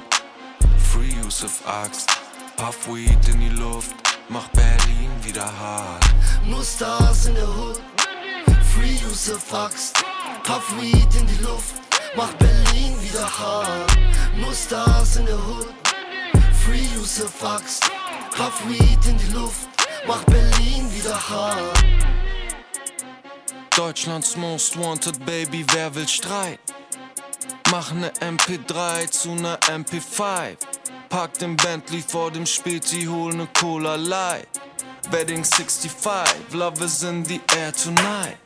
Free Yusuf Axt. Puff Weed in die Luft. Mach Berlin wieder hart. Nur Stars in der Hood. Free Yusuf Axt. Puff Weed in die Luft. Mach Berlin wieder hart. Nur Stars in der Hood. Free Yusuf Axt. Puff Weed in die Luft. Mach Berlin wieder hart. Deutschlands Most Wanted Baby, wer will Streit? Mach ne MP3 zu ne MP5. Pack den Bentley vor dem Späti, hol ne Cola Light. Wedding 65, Love is in the air tonight.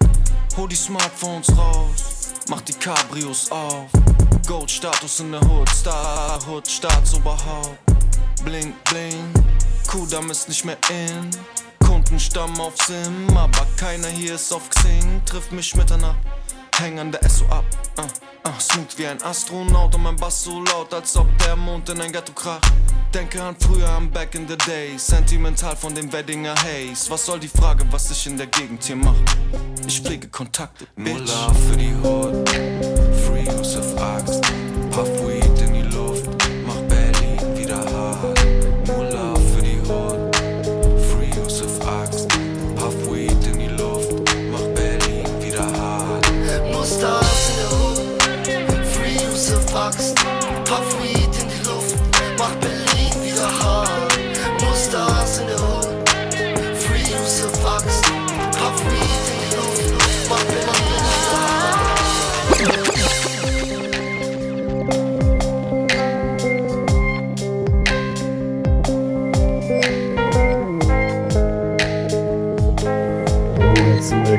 Hol die Smartphones raus, mach die Cabrios auf. Gold-Status in der Hood, Star, Hood, Staatsoberhaupt. Bling, bling, Kudam ist nicht mehr in. Kundenstamm auf Sim, aber keiner hier ist auf Xing. Trifft mich Mitternacht, häng an der SO ab. Uh, uh, smooth wie ein Astronaut und mein Bass so laut, als ob der Mond in ein Ghetto kracht. Denke an früher, am Back in the Day. Sentimental von dem Weddinger Haze. Was soll die Frage, was ich in der Gegend hier mach? Ich pflege Kontakte, Bitch. Nuller für die Hood. Free Yusuf Axt. Puff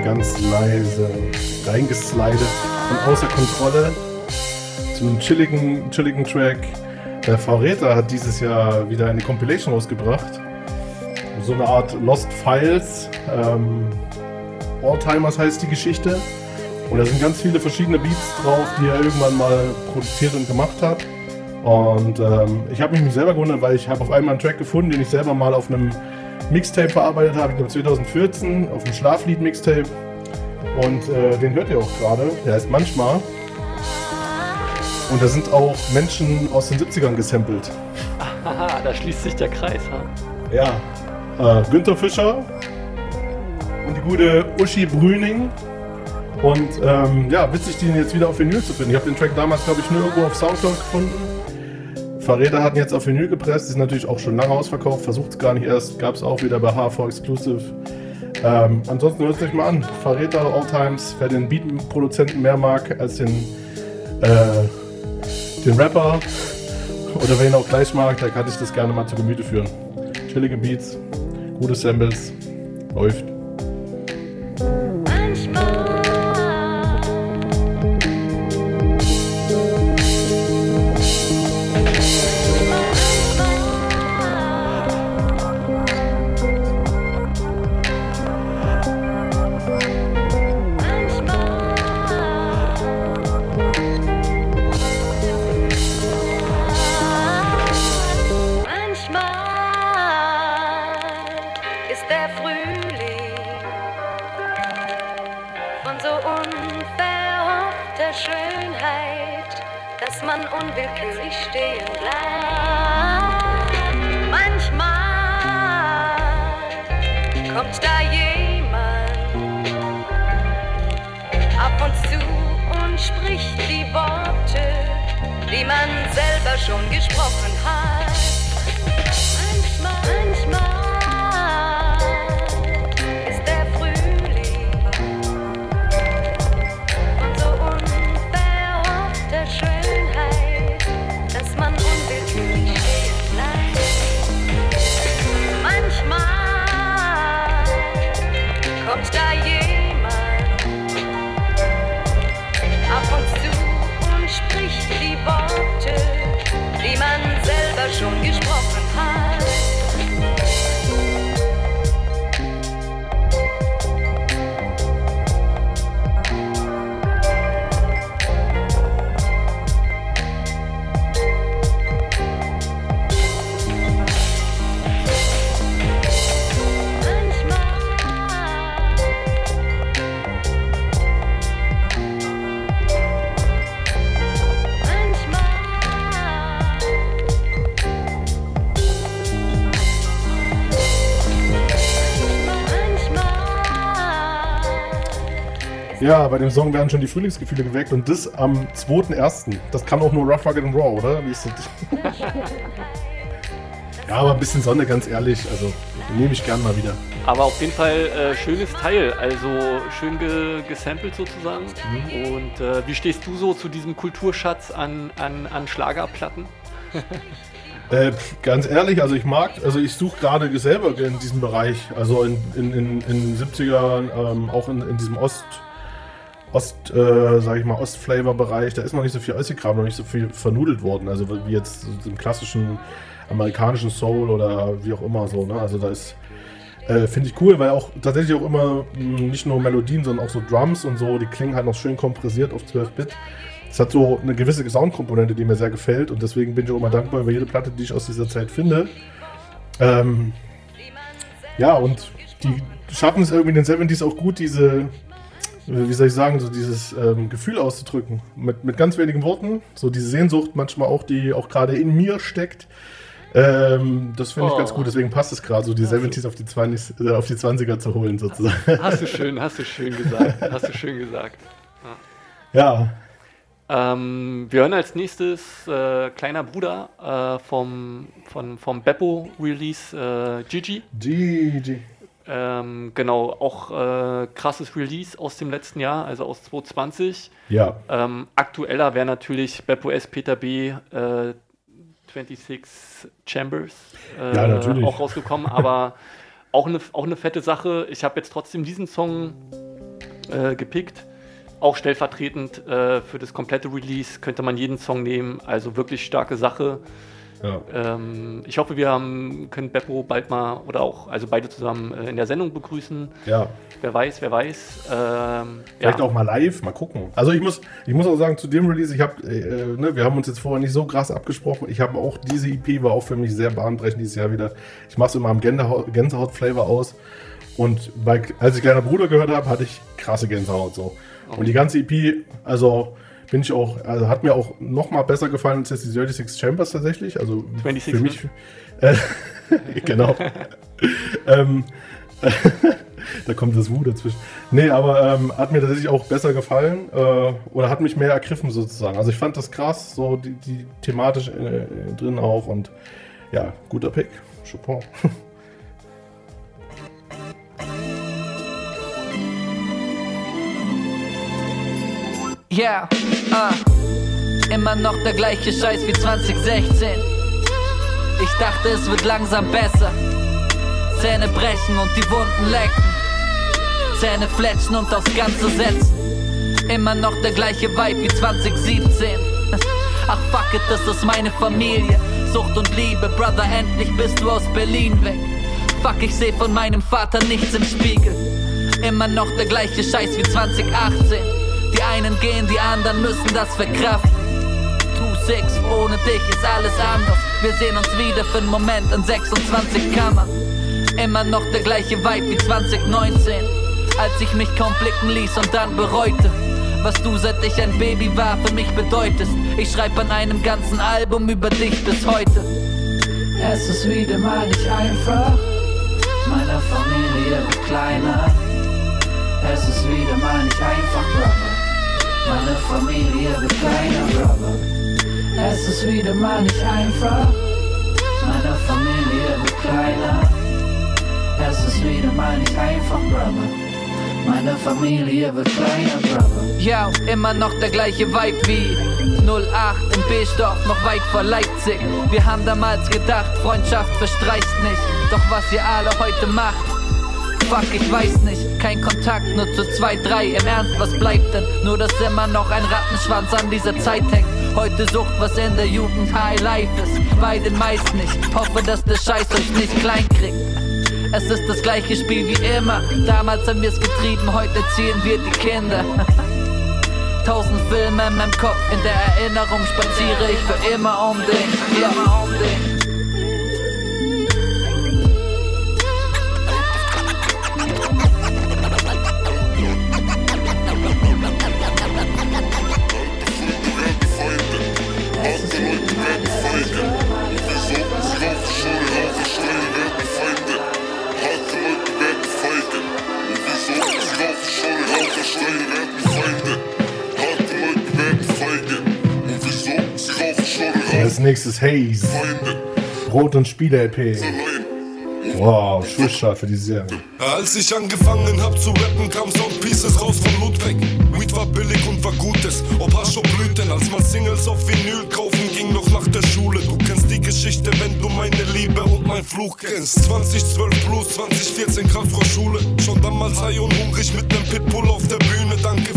ganz leise reingeslidet von außer Kontrolle zu einem chilligen, chilligen Track. Der Verräter hat dieses Jahr wieder eine Compilation rausgebracht. So eine Art Lost Files. Ähm, Alltimers heißt die Geschichte. Und da sind ganz viele verschiedene Beats drauf, die er irgendwann mal produziert und gemacht hat. Und ähm, ich habe mich selber gewundert, weil ich habe auf einmal einen Track gefunden, den ich selber mal auf einem Mixtape verarbeitet habe, ich glaube 2014, auf einem Schlaflied-Mixtape. Und äh, den hört ihr auch gerade. Der heißt Manchmal. Und da sind auch Menschen aus den 70ern gesampelt. Haha, da schließt sich der Kreis. Ha? Ja. Äh, Günther Fischer und die gute Uschi Brüning. Und ähm, ja, witzig, den jetzt wieder auf Vinyl zu finden. Ich habe den Track damals, glaube ich, nur irgendwo auf Soundcloud gefunden. Verräter hatten jetzt auf Vinyl gepresst, ist natürlich auch schon lange ausverkauft, versucht es gar nicht erst, gab es auch wieder bei HV Exclusive. Ähm, ansonsten hört es euch mal an. Verräter All Times, wer den Beat-Produzenten mehr mag als den, äh, den Rapper oder wer ihn auch gleich mag, der kann sich das gerne mal zu Gemüte führen. Chillige Beats, gute Samples, läuft. Ja, bei dem Song werden schon die Frühlingsgefühle geweckt und das am 2.1. Das kann auch nur Rough, Rugged and Raw, oder? Wie ist das? ja, aber ein bisschen Sonne, ganz ehrlich. Also nehme ich gern mal wieder. Aber auf jeden Fall äh, schönes Teil, also schön ge gesampelt sozusagen. Mhm. Und äh, wie stehst du so zu diesem Kulturschatz an, an, an Schlagerplatten? Äh, ganz ehrlich, also ich mag, also ich suche gerade selber in diesem Bereich, also in, in, in, in 70ern, ähm, auch in, in diesem Ost, Ost, äh, sag ich mal, Ost-Flavor-Bereich, da ist noch nicht so viel ausgegraben, noch nicht so viel vernudelt worden, also wie jetzt im klassischen amerikanischen Soul oder wie auch immer so, ne? Also da ist, äh, finde ich cool, weil auch tatsächlich auch immer mh, nicht nur Melodien, sondern auch so Drums und so, die klingen halt noch schön kompressiert auf 12-Bit. Es hat so eine gewisse Soundkomponente, die mir sehr gefällt und deswegen bin ich auch immer dankbar über jede Platte, die ich aus dieser Zeit finde. Ähm, ja, und die schaffen es irgendwie in den 70s auch gut, diese, wie soll ich sagen, so dieses ähm, Gefühl auszudrücken. Mit, mit ganz wenigen Worten. So diese Sehnsucht manchmal auch, die auch gerade in mir steckt. Ähm, das finde ich Oh. ganz gut, deswegen passt es gerade, so die 70s auf die, 20, äh, auf die 20er zu holen, sozusagen. Hast du schön, hast du schön gesagt. Hast du schön gesagt. Ja. Ähm, wir hören als nächstes äh, Kleiner Bruder äh, vom, von, vom Beppo-Release äh, Gigi. Gigi. Ähm, genau, auch äh, krasses Release aus dem letzten Jahr, also aus 2020. Ja. Ähm, aktueller wäre natürlich Beppo S, Peter B, äh, 26 Chambers äh, Ja, natürlich. auch rausgekommen, aber auch eine, auch eine fette Sache. Ich habe jetzt trotzdem diesen Song äh, gepickt. Auch stellvertretend äh, für das komplette Release könnte man jeden Song nehmen. Also wirklich starke Sache. Ja. Ähm, ich hoffe, wir haben, können Beppo bald mal oder auch, also beide zusammen äh, in der Sendung begrüßen. Ja. Wer weiß, wer weiß. Ähm, Vielleicht ja. auch mal live, mal gucken. Also ich muss, ich muss auch sagen, zu dem Release, ich habe, äh, ne, wir haben uns jetzt vorher nicht so krass abgesprochen. Ich habe auch, diese EP war auch für mich sehr bahnbrechend dieses Jahr wieder. Ich mache es immer am Gänsehaut- Gänsehaut-Flavor aus. Und bei, als ich kleiner Bruder gehört habe, hatte ich krasse Gänsehaut so. Und die ganze EP, also bin ich auch, also hat mir auch noch mal besser gefallen als jetzt die 36 Chambers tatsächlich. Also 26 für mich, äh, genau. ähm, da kommt das Wu dazwischen. Nee, aber ähm, hat mir tatsächlich auch besser gefallen äh, oder hat mich mehr ergriffen sozusagen. Also ich fand das krass, so die, die thematisch äh, drin auch und ja, guter Pick. Chapeau. Yeah, ah. Immer noch der gleiche Scheiß wie 2016. Ich dachte, es wird langsam besser. Zähne brechen und die Wunden lecken. Zähne fletschen und aufs Ganze setzen. Immer noch der gleiche Vibe wie 2017. Ach fuck it, das ist meine Familie. Sucht und Liebe, Brother, endlich bist du aus Berlin weg. Fuck, ich seh von meinem Vater nichts im Spiegel. Immer noch der gleiche Scheiß wie 2018. Einen gehen, die anderen müssen das verkraften. 2-6, ohne dich ist alles anders. Wir sehen uns wieder für einen Moment in 26 Kammern. Immer noch der gleiche Vibe wie 2019. Als ich mich kaum blicken ließ und dann bereute. Was du seit ich ein Baby war für mich bedeutest. Ich schreib an einem ganzen Album über dich bis heute. Es ist wieder mal nicht einfach. Meine Familie wird kleiner. Es ist wieder mal nicht einfach, Brother. Meine Familie wird kleiner, Brother. Es ist wieder mal nicht einfach. Meine Familie wird kleiner. Es ist wieder mal nicht einfach, Brother. Meine Familie wird kleiner, Brother. Ja, immer noch der gleiche Vibe wie 08 in Beesdorf, noch weit vor Leipzig. Wir haben damals gedacht, Freundschaft verstreicht nicht. Doch was ihr alle heute macht, Fuck, ich weiß nicht, kein Kontakt, nur zu zwei, drei. Im Ernst, was bleibt denn? Nur, dass immer noch ein Rattenschwanz an dieser Zeit hängt. Heute sucht, was in der Jugend High Life ist. Bei den meisten nicht. Hoffe, dass der Scheiß euch nicht klein kriegt. Es ist das gleiche Spiel wie immer. Damals haben wir's getrieben, heute ziehen wir die Kinder. Tausend Filme in meinem Kopf, in der Erinnerung spaziere ich für immer um den. Ja, um den. Als nächstes Haze. Brot und Spiele-LP. Wow, Schlussstart für dieses Jahr. Als ich angefangen hab zu rappen, kam Sound Pieces raus von Ludwig. Weed war billig und war Gutes, ob Hasch ob Blüten. Als man Singles auf Vinyl kaufen ging, noch nach der Schule. Du kennst die Geschichte, wenn du meine Liebe und mein Fluch kennst. 2012 plus, 2014 Kraft vor Schule. Schon damals high und hungrig mit nem Pitbull auf der Bühne.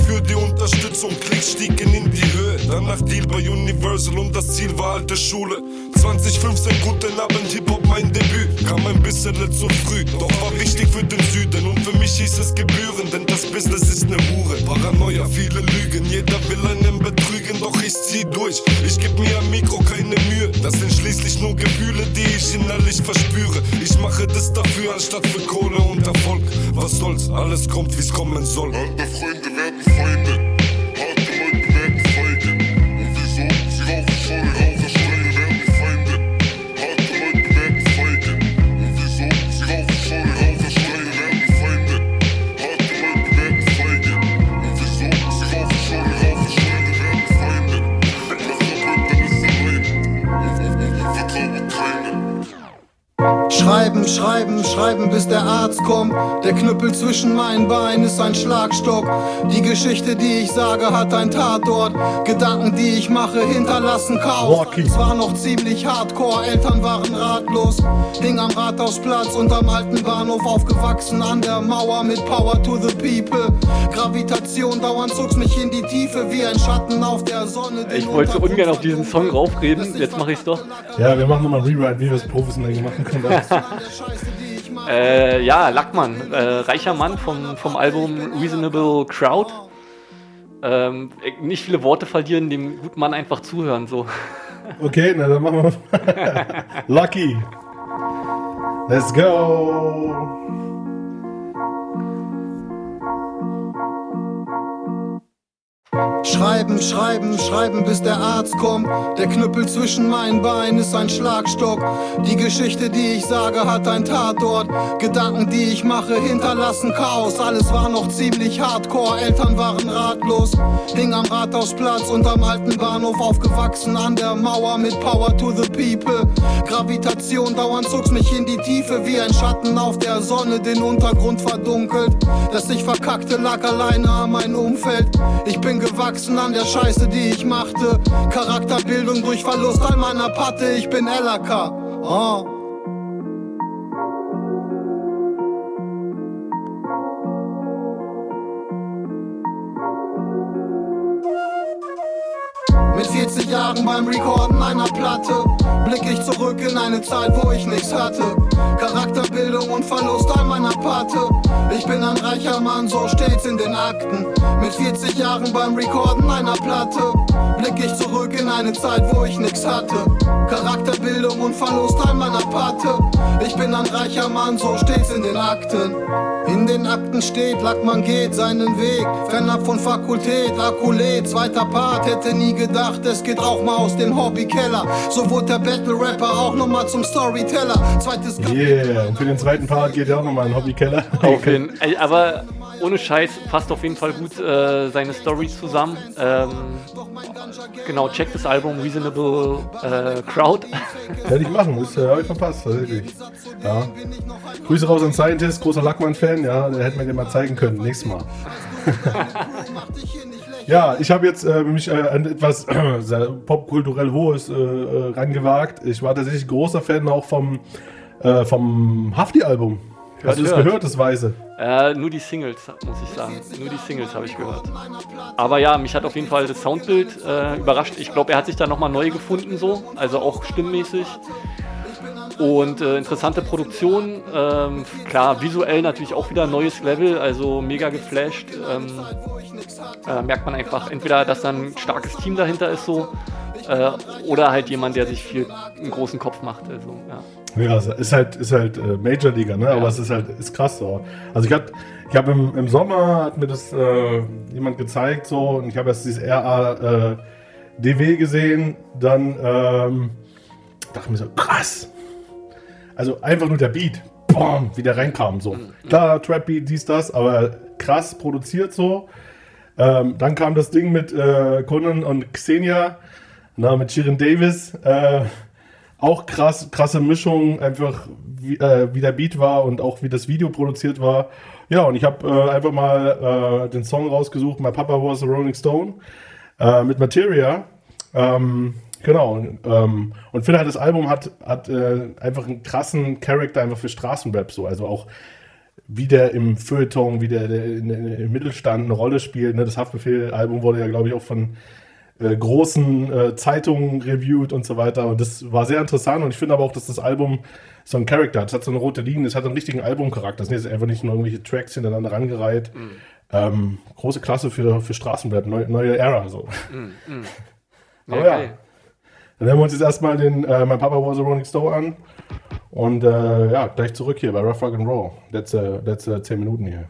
Für die Unterstützung, Klicks stiegen in die Höhe. Danach Deal bei Universal und das Ziel war alte Schule. 2015 guten Abend, Hip-Hop mein Debüt. Kam ein bisschen zu früh, doch war wichtig für den Süden. Und für mich hieß es Gebühren, denn das Business ist ne Hure. Paranoia, viele Lügen, jeder will einen betrügen, doch ich zieh durch. Ich geb mir am Mikro keine Mühe. Das sind schließlich nur Gefühle, die ich innerlich verspüre. Ich mache das dafür, anstatt für Kohle und Erfolg. Was soll's, alles kommt, wie's kommen soll. Alte Freunde find it. Schreiben schreiben, schreiben, bis der Arzt kommt. Der Knüppel zwischen meinen Beinen ist ein Schlagstock. Die Geschichte, die ich sage, hat ein Tatort. Gedanken, die ich mache, hinterlassen Chaos. Es war noch ziemlich hardcore, Eltern waren ratlos. Hing am Rathausplatz unterm alten Bahnhof aufgewachsen an der Mauer mit Power to the People. Gravitation dauernd zog's mich in die Tiefe wie ein Schatten auf der Sonne. Ich wollte so ungern auf diesen Song raufreden, jetzt mache ich's doch. Ja, wir machen nochmal ein Rewrite, wie wir es professionell machen können. Äh, ja, Lackmann, äh, reicher Mann vom, vom Album Reasonable Crowd. Ähm, nicht viele Worte verlieren, dem guten Mann einfach zuhören. So. Okay, na dann machen wir. Lucky. Let's go. Schreiben, schreiben, schreiben, bis der Arzt kommt. Der Knüppel zwischen meinen Beinen ist ein Schlagstock. Die Geschichte, die ich sage, hat ein Tatort. Gedanken, die ich mache, hinterlassen Chaos. Alles war noch ziemlich hardcore. Eltern waren ratlos. Hing am Rathausplatz unterm alten Bahnhof aufgewachsen an der Mauer mit Power to the People. Gravitation dauernd zog's mich in die Tiefe wie ein Schatten auf der Sonne, den Untergrund verdunkelt. Das ich verkackte lag alleine an mein Umfeld. Ich bin gewachsen an der Scheiße, die ich machte. Charakterbildung durch Verlust all meiner Patte. Ich bin LAK. Oh. Mit 40 Jahren beim Recorden einer Platte blick ich zurück in eine Zeit, wo ich nichts hatte. Charakterbildung und Verlust all meiner Patte. Ich bin ein reicher Mann, so steht's in den Akten. Mit 40 Jahren beim Recorden einer Platte blick ich zurück in eine Zeit, wo ich nichts hatte. Charakterbildung und Verlust all meiner Patte. Ich bin ein reicher Mann, so steht's in den Akten. In den Akten steht, Lackmann geht seinen Weg. Fernab von Fakultät, Akkulet, zweiter Part. Hätte nie gedacht, es geht auch mal aus dem Hobbykeller. So wurde der Battle-Rapper auch nochmal zum Storyteller. Zweites Yeah, und für den zweiten Part geht ja auch nochmal in den Hobbykeller. Auf jeden, aber ohne Scheiß passt auf jeden Fall gut äh, seine Story zusammen. Ähm, genau, check das Album Reasonable äh, Crowd. Hätte ich machen, äh, habe ich verpasst, tatsächlich. Ja. Grüße raus an Scientist, großer Lackmann-Fan, ja, der hätte mir den mal zeigen können, nächstes Mal. ja, ich habe jetzt äh, mich äh, an etwas sehr popkulturell Hohes äh, äh, rangewagt. Ich war tatsächlich großer Fan auch vom, vom Hafti-Album. Hast du Hört, gehört, das Weise? Äh, nur die Singles, muss ich sagen. Nur die Singles habe ich gehört. Aber ja, mich hat auf jeden Fall das Soundbild äh, überrascht. Ich glaube, er hat sich da nochmal neu gefunden, so. Also auch stimmmäßig. Und äh, interessante Produktion. Ähm, klar, visuell natürlich auch wieder ein neues Level, also mega geflasht. Ähm, äh, merkt man einfach entweder, dass da ein starkes Team dahinter ist, so. Äh, oder halt jemand, der sich viel einen großen Kopf macht. Also, ja. Ja, ist halt, ist halt äh, Major Liga, ne? Aber es ist halt, ist krass so. Also ich hab, ich habe im, im Sommer hat mir das äh, jemand gezeigt so und ich habe erst dieses RA äh, gesehen, dann ähm, dachte mir so, krass. Also einfach nur der Beat, boom, wie der reinkam so. Klar, Trap Beat, dies, das, aber krass produziert so. Ähm, dann kam das Ding mit äh, Conan und Xenia, na, mit Shirin Davis. Äh, auch krass, krasse Mischung, einfach wie, äh, wie der Beat war und auch wie das Video produziert war. Ja, und ich habe äh, einfach mal äh, den Song rausgesucht, My Papa Was a Rolling Stone, äh, mit Materia. Ähm, genau, ähm, und finde halt, das Album hat, hat äh, einfach einen krassen Charakter einfach für Straßenrap so, also auch wie der im Feuilleton, wie der, der in, im Mittelstand eine Rolle spielt. Ne? Das Haftbefehl-Album wurde ja, glaube ich, auch von äh, großen äh, Zeitungen reviewed und so weiter. Und das war sehr interessant. Und ich finde aber auch, dass das Album so einen Charakter hat. Es hat so eine rote Linie, es hat einen richtigen Albumcharakter. Es sind jetzt einfach nicht nur irgendwelche Tracks hintereinander rangereiht. Mhm. Ähm, große Klasse für, für Straßenrap, neu, neue Ära. So. Mhm, mhm. Aber Okay. ja. Dann hören wir uns jetzt erstmal den äh, Mein Papa Was a Rolling Stone an. Und äh, ja, gleich zurück hier bei Rough Rock and Roll. Letzte, letzte 10 Minuten hier.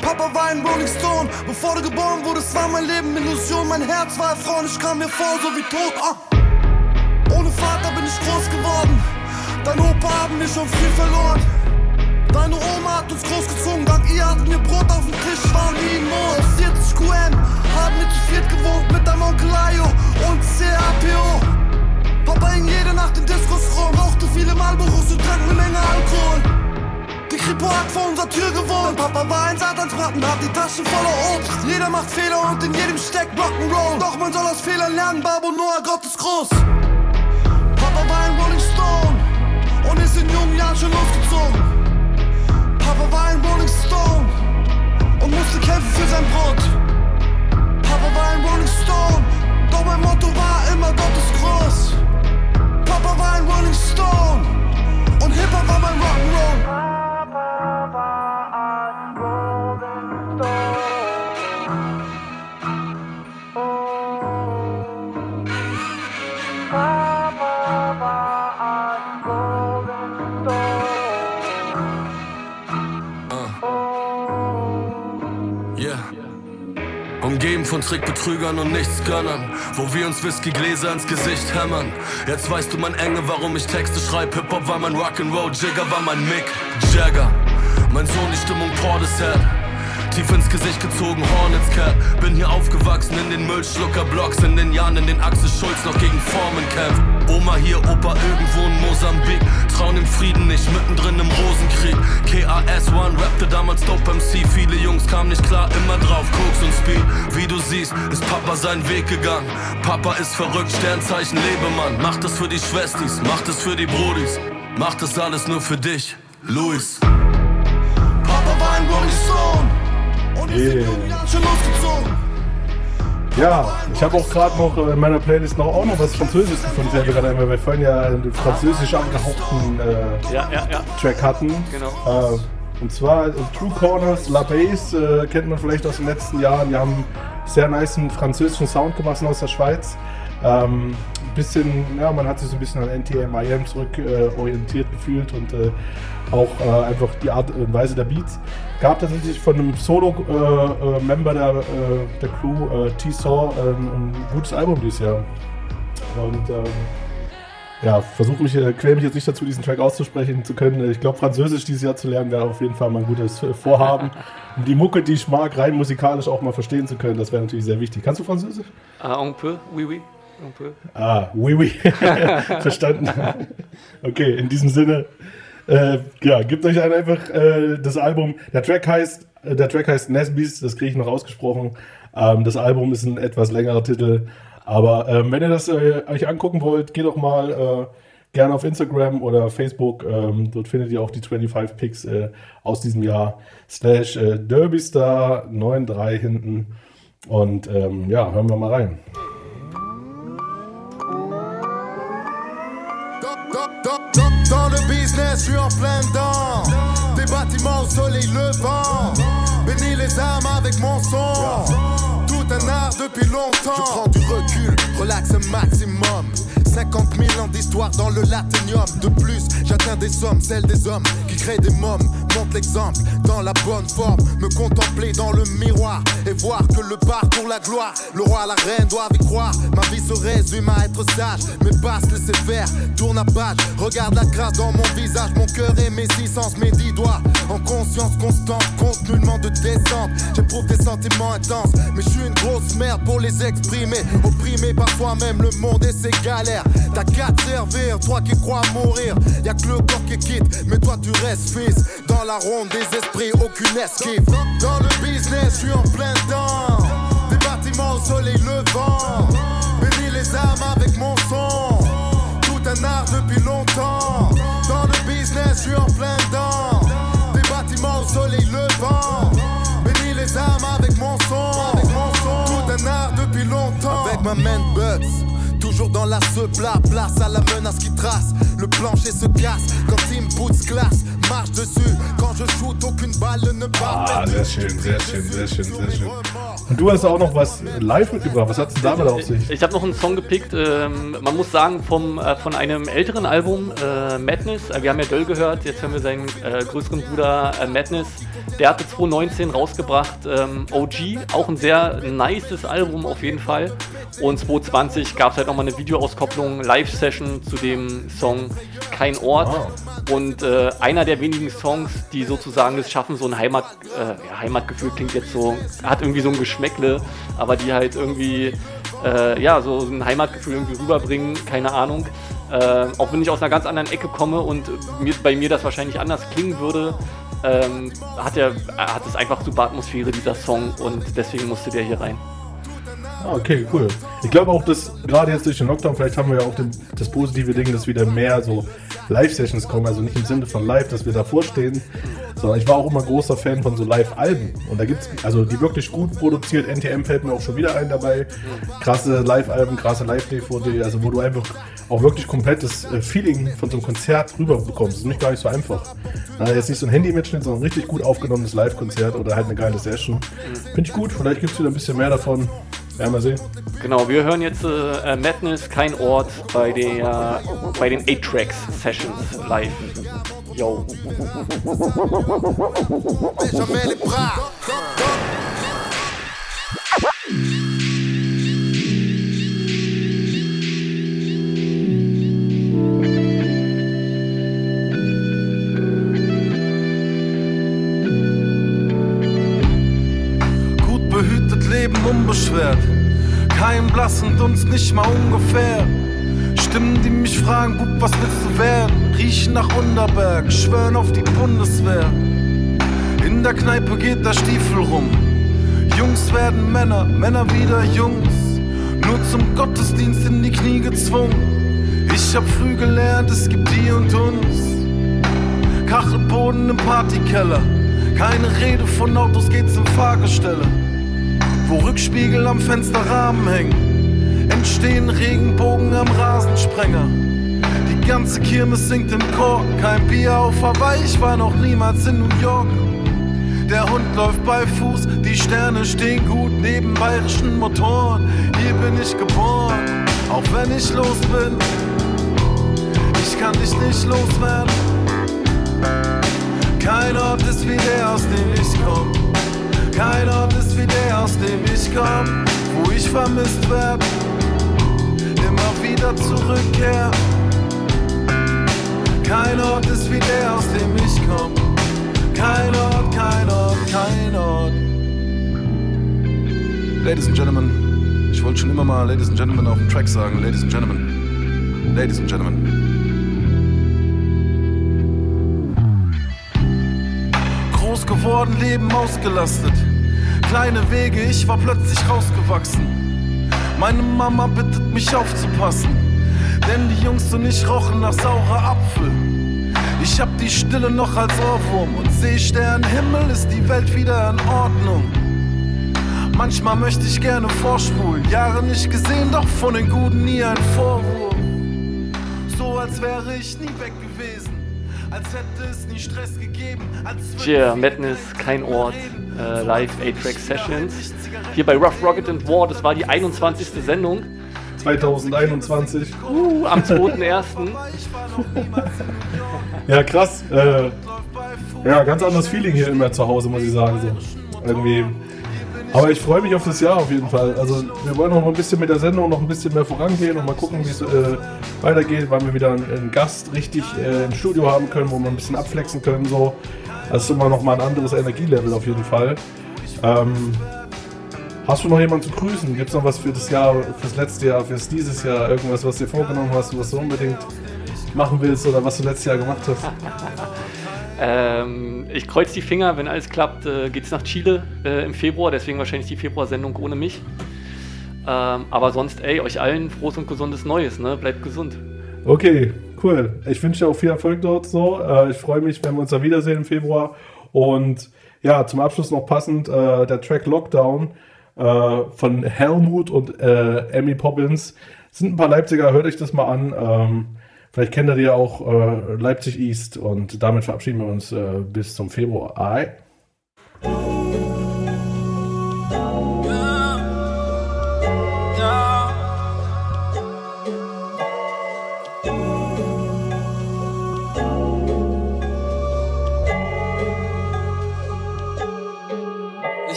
Papa war ein Rolling Stone. Bevor du geboren wurdest, war mein Leben Illusion. Mein Herz war und ich kam mir vor, so wie tot. Ah. Ohne Vater bin ich groß geworden. Dein Opa haben wir schon viel verloren. Deine Oma hat uns großgezogen, dank ihr hatten wir Brot auf dem Tisch, waren nie im Mond. 40 QM, haben wir zu viert gewohnt mit deinem Onkel Ayo und CAPO. Papa hing jede Nacht in Diskos rum, rauchte viele Marlboros und trank eine Menge Alkohol. Die Kripo hat vor unserer Tür gewohnt. Papa war ein Satansbraten, hat die Taschen voller Obst. Jeder macht Fehler und in jedem steckt Rock'n'Roll. Doch man soll aus Fehlern lernen, Babo Noah, Gott ist groß. Papa war ein Rolling Stone und ist in jungen Jahren schon losgezogen. Papa war ein Rolling Stone und musste kämpfen für sein Brot. Papa war ein Rolling Stone, doch mein Motto war immer Gott ist groß. Papa war ein Rolling Stone und Hip-Hop war mein Rock'n'Roll. Umgeben von Trickbetrügern und Nichtsgönnern, wo wir uns Whiskygläser ins Gesicht hämmern. Jetzt weißt du, mein Enge, warum ich Texte schreibe. Hip-Hop war mein Rock'n'Roll, Jigger war mein Mick Jagger. Mein Sohn, die Stimmung Portishead. Tief ins Gesicht gezogen, Hornets Cat. Bin hier aufgewachsen in den Müllschlucker-Blocks, in den Jahren, in den Axel Schulz noch gegen Formen kämpft. Oma hier, Opa irgendwo in Mosambik. Trauen im Frieden nicht, mittendrin im Rosenkrieg. KRS-One rappte damals Dope MC. Viele Jungs kamen nicht klar, immer drauf, Koks und Speed. Wie du siehst, ist Papa seinen Weg gegangen. Papa ist verrückt, Sternzeichen Lebemann. Macht es für die Schwestis, macht es für die Brudis. Macht es alles nur für dich, Luis. Papa war ein Rolling Stone und in Yeah. Jahren schon losgezogen. Ja, ich habe auch gerade noch in meiner Playlist noch auch noch was Französisches gefunden, wir gerade einmal, weil wir vorhin ja einen französisch angehauchten äh, Ja, ja, ja. Track hatten. Genau. Äh, und zwar äh, True Corners, La Bass, äh, kennt man vielleicht aus den letzten Jahren. Die haben sehr nice französischen Sound gemacht aus der Schweiz. Ähm, bisschen, ja, man hat sich so ein bisschen an NTM zurück äh, orientiert gefühlt und äh, auch äh, einfach die Art und Weise der Beats. Gab tatsächlich von einem Solo-Member der, äh, der Crew, äh, T-Saw, äh, ein gutes Album dieses Jahr. Und ähm, ja, versuche mich, quäle mich jetzt nicht dazu, diesen Track auszusprechen zu können. Ich glaube, Französisch dieses Jahr zu lernen wäre auf jeden Fall mal ein gutes Vorhaben. um die Mucke, die ich mag, rein musikalisch auch mal verstehen zu können, das wäre natürlich sehr wichtig. Kannst du Französisch? Ah, on peut, oui, oui. On peut. Ah, oui, oui. Verstanden. Okay, in diesem Sinne, äh, ja, gebt euch ein einfach äh, das Album. Der Track heißt, äh, der Track heißt Nesbys, das kriege ich noch ausgesprochen. Ähm, das Album ist ein etwas längerer Titel. Aber ähm, wenn ihr das äh, euch angucken wollt, geht doch mal äh, gerne auf Instagram oder Facebook. Ähm, dort findet ihr auch die 25 Picks äh, aus diesem Jahr. Slash äh, Derbystar 93 hinten. Und ähm, ja, hören wir mal rein. Business, je suis en plein dedans. Des bâtiments au soleil levant. Bénis les âmes avec mon son. Tout un art depuis longtemps. Je prends du recul, relax un maximum. 50 000 ans d'histoire dans le latinium. De plus, j'atteins des sommes, celles des hommes qui créent des mômes. L'exemple dans la bonne forme. Me contempler dans le miroir et voir que le parcours, la gloire, le roi, la reine doivent y croire. Ma vie se résume à être sage. Mes basses, laissez faire, tourne à page. Regarde la grâce dans mon visage, mon cœur et mes six sens, mes dix doigts. En conscience constante, compte nullement de descente. J'éprouve des sentiments intenses, mais je suis une grosse merde pour les exprimer. Opprimé par soi-même, le monde et ses galères. T'as qu'à te servir, toi qui crois mourir. Y'a que le corps qui quitte, mais toi tu restes fils. Dans la ronde des esprits, aucune esquive. Dans le business, je suis en plein temps. Des bâtiments au soleil levant. Bénis les âmes avec mon son. Tout un art depuis longtemps. Dans le business, je suis en plein dedans. Des bâtiments au soleil levant. Bénis les âmes avec mon son. Tout un art depuis longtemps. Avec ma main bugs. Toujours dans la plat, place à la menace qui trace. Le plancher se casse quand Team Boots glace. Marche dessus quand je shoot, aucune balle ne part. Ah, sehr schön, sehr schön, sehr schön, sehr schön. Und du hast auch noch was live mitgebracht. Was hat's denn damit auf sich? Ich habe noch einen Song gepickt. Ähm, man muss sagen, vom, äh, von einem älteren Album, äh, Madness. Äh, wir haben ja Döll gehört, jetzt hören wir seinen äh, größeren Bruder äh, Madness. Der hatte 2019 rausgebracht ähm, OG, auch ein sehr nices Album auf jeden Fall. Und 2020 gab es halt nochmal eine Videoauskopplung, Live-Session zu dem Song Kein Ort. Und äh, einer der wenigen Songs, die sozusagen es schaffen, so ein Heimat, äh, ja, Heimatgefühl klingt jetzt so, hat irgendwie so ein Geschmäckle, aber die halt irgendwie, äh, ja, so ein Heimatgefühl irgendwie rüberbringen, keine Ahnung. Äh, auch wenn ich aus einer ganz anderen Ecke komme und mir, bei mir das wahrscheinlich anders klingen würde, ähm, hat, er, hat es einfach super Atmosphäre, dieser Song, und deswegen musste der hier rein. Ah, okay, cool. Ich glaube auch, dass gerade jetzt durch den Lockdown, vielleicht haben wir ja auch den, das positive Ding, dass wieder mehr so Live-Sessions kommen. Also nicht im Sinne von live, dass wir davor stehen, sondern ich war auch immer großer Fan von so Live-Alben. Und da gibt's also die wirklich gut produziert. NTM fällt mir auch schon wieder ein dabei. Krasse Live-Alben, krasse Live-DVD, also wo du einfach auch wirklich komplettes äh, Feeling von so einem Konzert rüber bekommst. Das ist nicht gar nicht so einfach. Jetzt nicht so ein Handy-Mitschnitt, sondern ein richtig gut aufgenommenes Live-Konzert oder halt eine geile Session. Finde ich gut. Vielleicht gibt es wieder ein bisschen mehr davon. Werden wir sehen. Genau, wir hören jetzt äh, Madness, kein Ort, bei, der, bei den 8-Tracks Sessions live. Yo. Blassen Dunst, nicht mal ungefähr. Stimmen, die mich fragen, Bub, was willst du werden? Riechen nach Unterberg, schwören auf die Bundeswehr. In der Kneipe geht der Stiefel rum. Jungs werden Männer, Männer wieder Jungs. Nur zum Gottesdienst in die Knie gezwungen. Ich hab früh gelernt, es gibt die und uns. Kachelboden im Partykeller. Keine Rede von Autos, geht's in Fahrgestelle. Wo Rückspiegel am Fensterrahmen hängen. Entstehen Regenbogen am Rasensprenger. Die ganze Kirmes singt im Chor. Kein Bier auf Hawaii, ich war noch niemals in New York. Der Hund läuft bei Fuß, die Sterne stehen gut neben bayerischen Motoren. Hier bin ich geboren, auch wenn ich los bin. Ich kann dich nicht loswerden. Kein Ort ist wie der, aus dem ich komm. Kein Ort ist wie der, aus dem ich komm. Wo ich vermisst werd, immer wieder zurückkehr. Kein Ort ist wie der, aus dem ich komm. Kein Ort, kein Ort, kein Ort. Ladies and Gentlemen, ich wollte schon immer mal Ladies and Gentlemen auf dem Track sagen. Ladies and Gentlemen, Ladies and Gentlemen. Groß geworden, Leben ausgelastet. Kleine Wege, ich war plötzlich rausgewachsen. Meine Mama bittet mich aufzupassen, denn die Jungs und ich rochen nach saurer Apfel. Ich hab die Stille noch als Ohrwurm und seh Sternenhimmel, ist die Welt wieder in Ordnung. Manchmal möchte ich gerne vorspulen, Jahre nicht gesehen, doch von den Guten nie ein Vorwurf. So als wäre ich nie weg gewesen, als hätte es nie Stress gegeben, als Cheer, Madness, kein Ort, äh, live 8-Track Sessions. Hier bei Rough Rocket and War, das war die 21. Sendung. 2021. Uh, am 2.1. Ja, krass. Äh, ja, ganz anderes Feeling hier immer zu Hause, muss ich sagen. So. Irgendwie. Aber ich freue mich auf das Jahr auf jeden Fall. Also wir wollen noch mal ein bisschen mit der Sendung noch ein bisschen mehr vorangehen und mal gucken, wie es äh, weitergeht, wann wir wieder einen, einen Gast richtig äh, im Studio haben können, wo wir ein bisschen abflexen können. So. Das ist immer noch mal ein anderes Energielevel auf jeden Fall. Ähm, hast du noch jemanden zu grüßen? Gibt es noch was für das Jahr, fürs letzte Jahr, fürs dieses Jahr? Irgendwas, was dir vorgenommen hast, was du unbedingt machen willst oder was du letztes Jahr gemacht hast? Ähm, ich kreuze die Finger, wenn alles klappt, äh, geht es nach Chile äh, im Februar, deswegen wahrscheinlich die Februarsendung ohne mich. Ähm, aber sonst, ey, euch allen frohes und gesundes Neues, ne? Bleibt gesund. Okay, cool. Ich wünsche dir auch viel Erfolg dort so. Äh, ich freue mich, wenn wir uns da wiedersehen im Februar. Und ja, zum Abschluss noch passend äh, der Track Lockdown äh, von Helmut und äh, Emmy Poppins. Sind ein paar Leipziger, hört euch das mal an. Ähm, vielleicht kennt ihr ja auch äh, Leipzig East und damit verabschieden wir uns äh, bis zum Februar. Ai.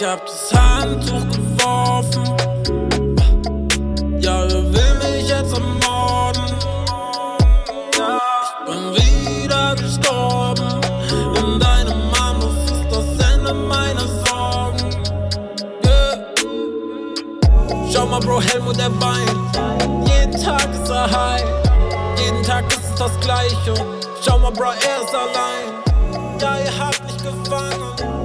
Ich hab das Handtuch geworfen. Ja, er will mich jetzt ermorden. Ja, ich bin wieder gestorben. In deinem Arm, das ist das Ende meiner Sorgen. Yeah. Schau mal, Bro, Helmut, der weint. Jeden Tag ist er high. Jeden Tag ist es das Gleiche. Schau mal, Bro, er ist allein. Ja, ihr habt mich gefangen.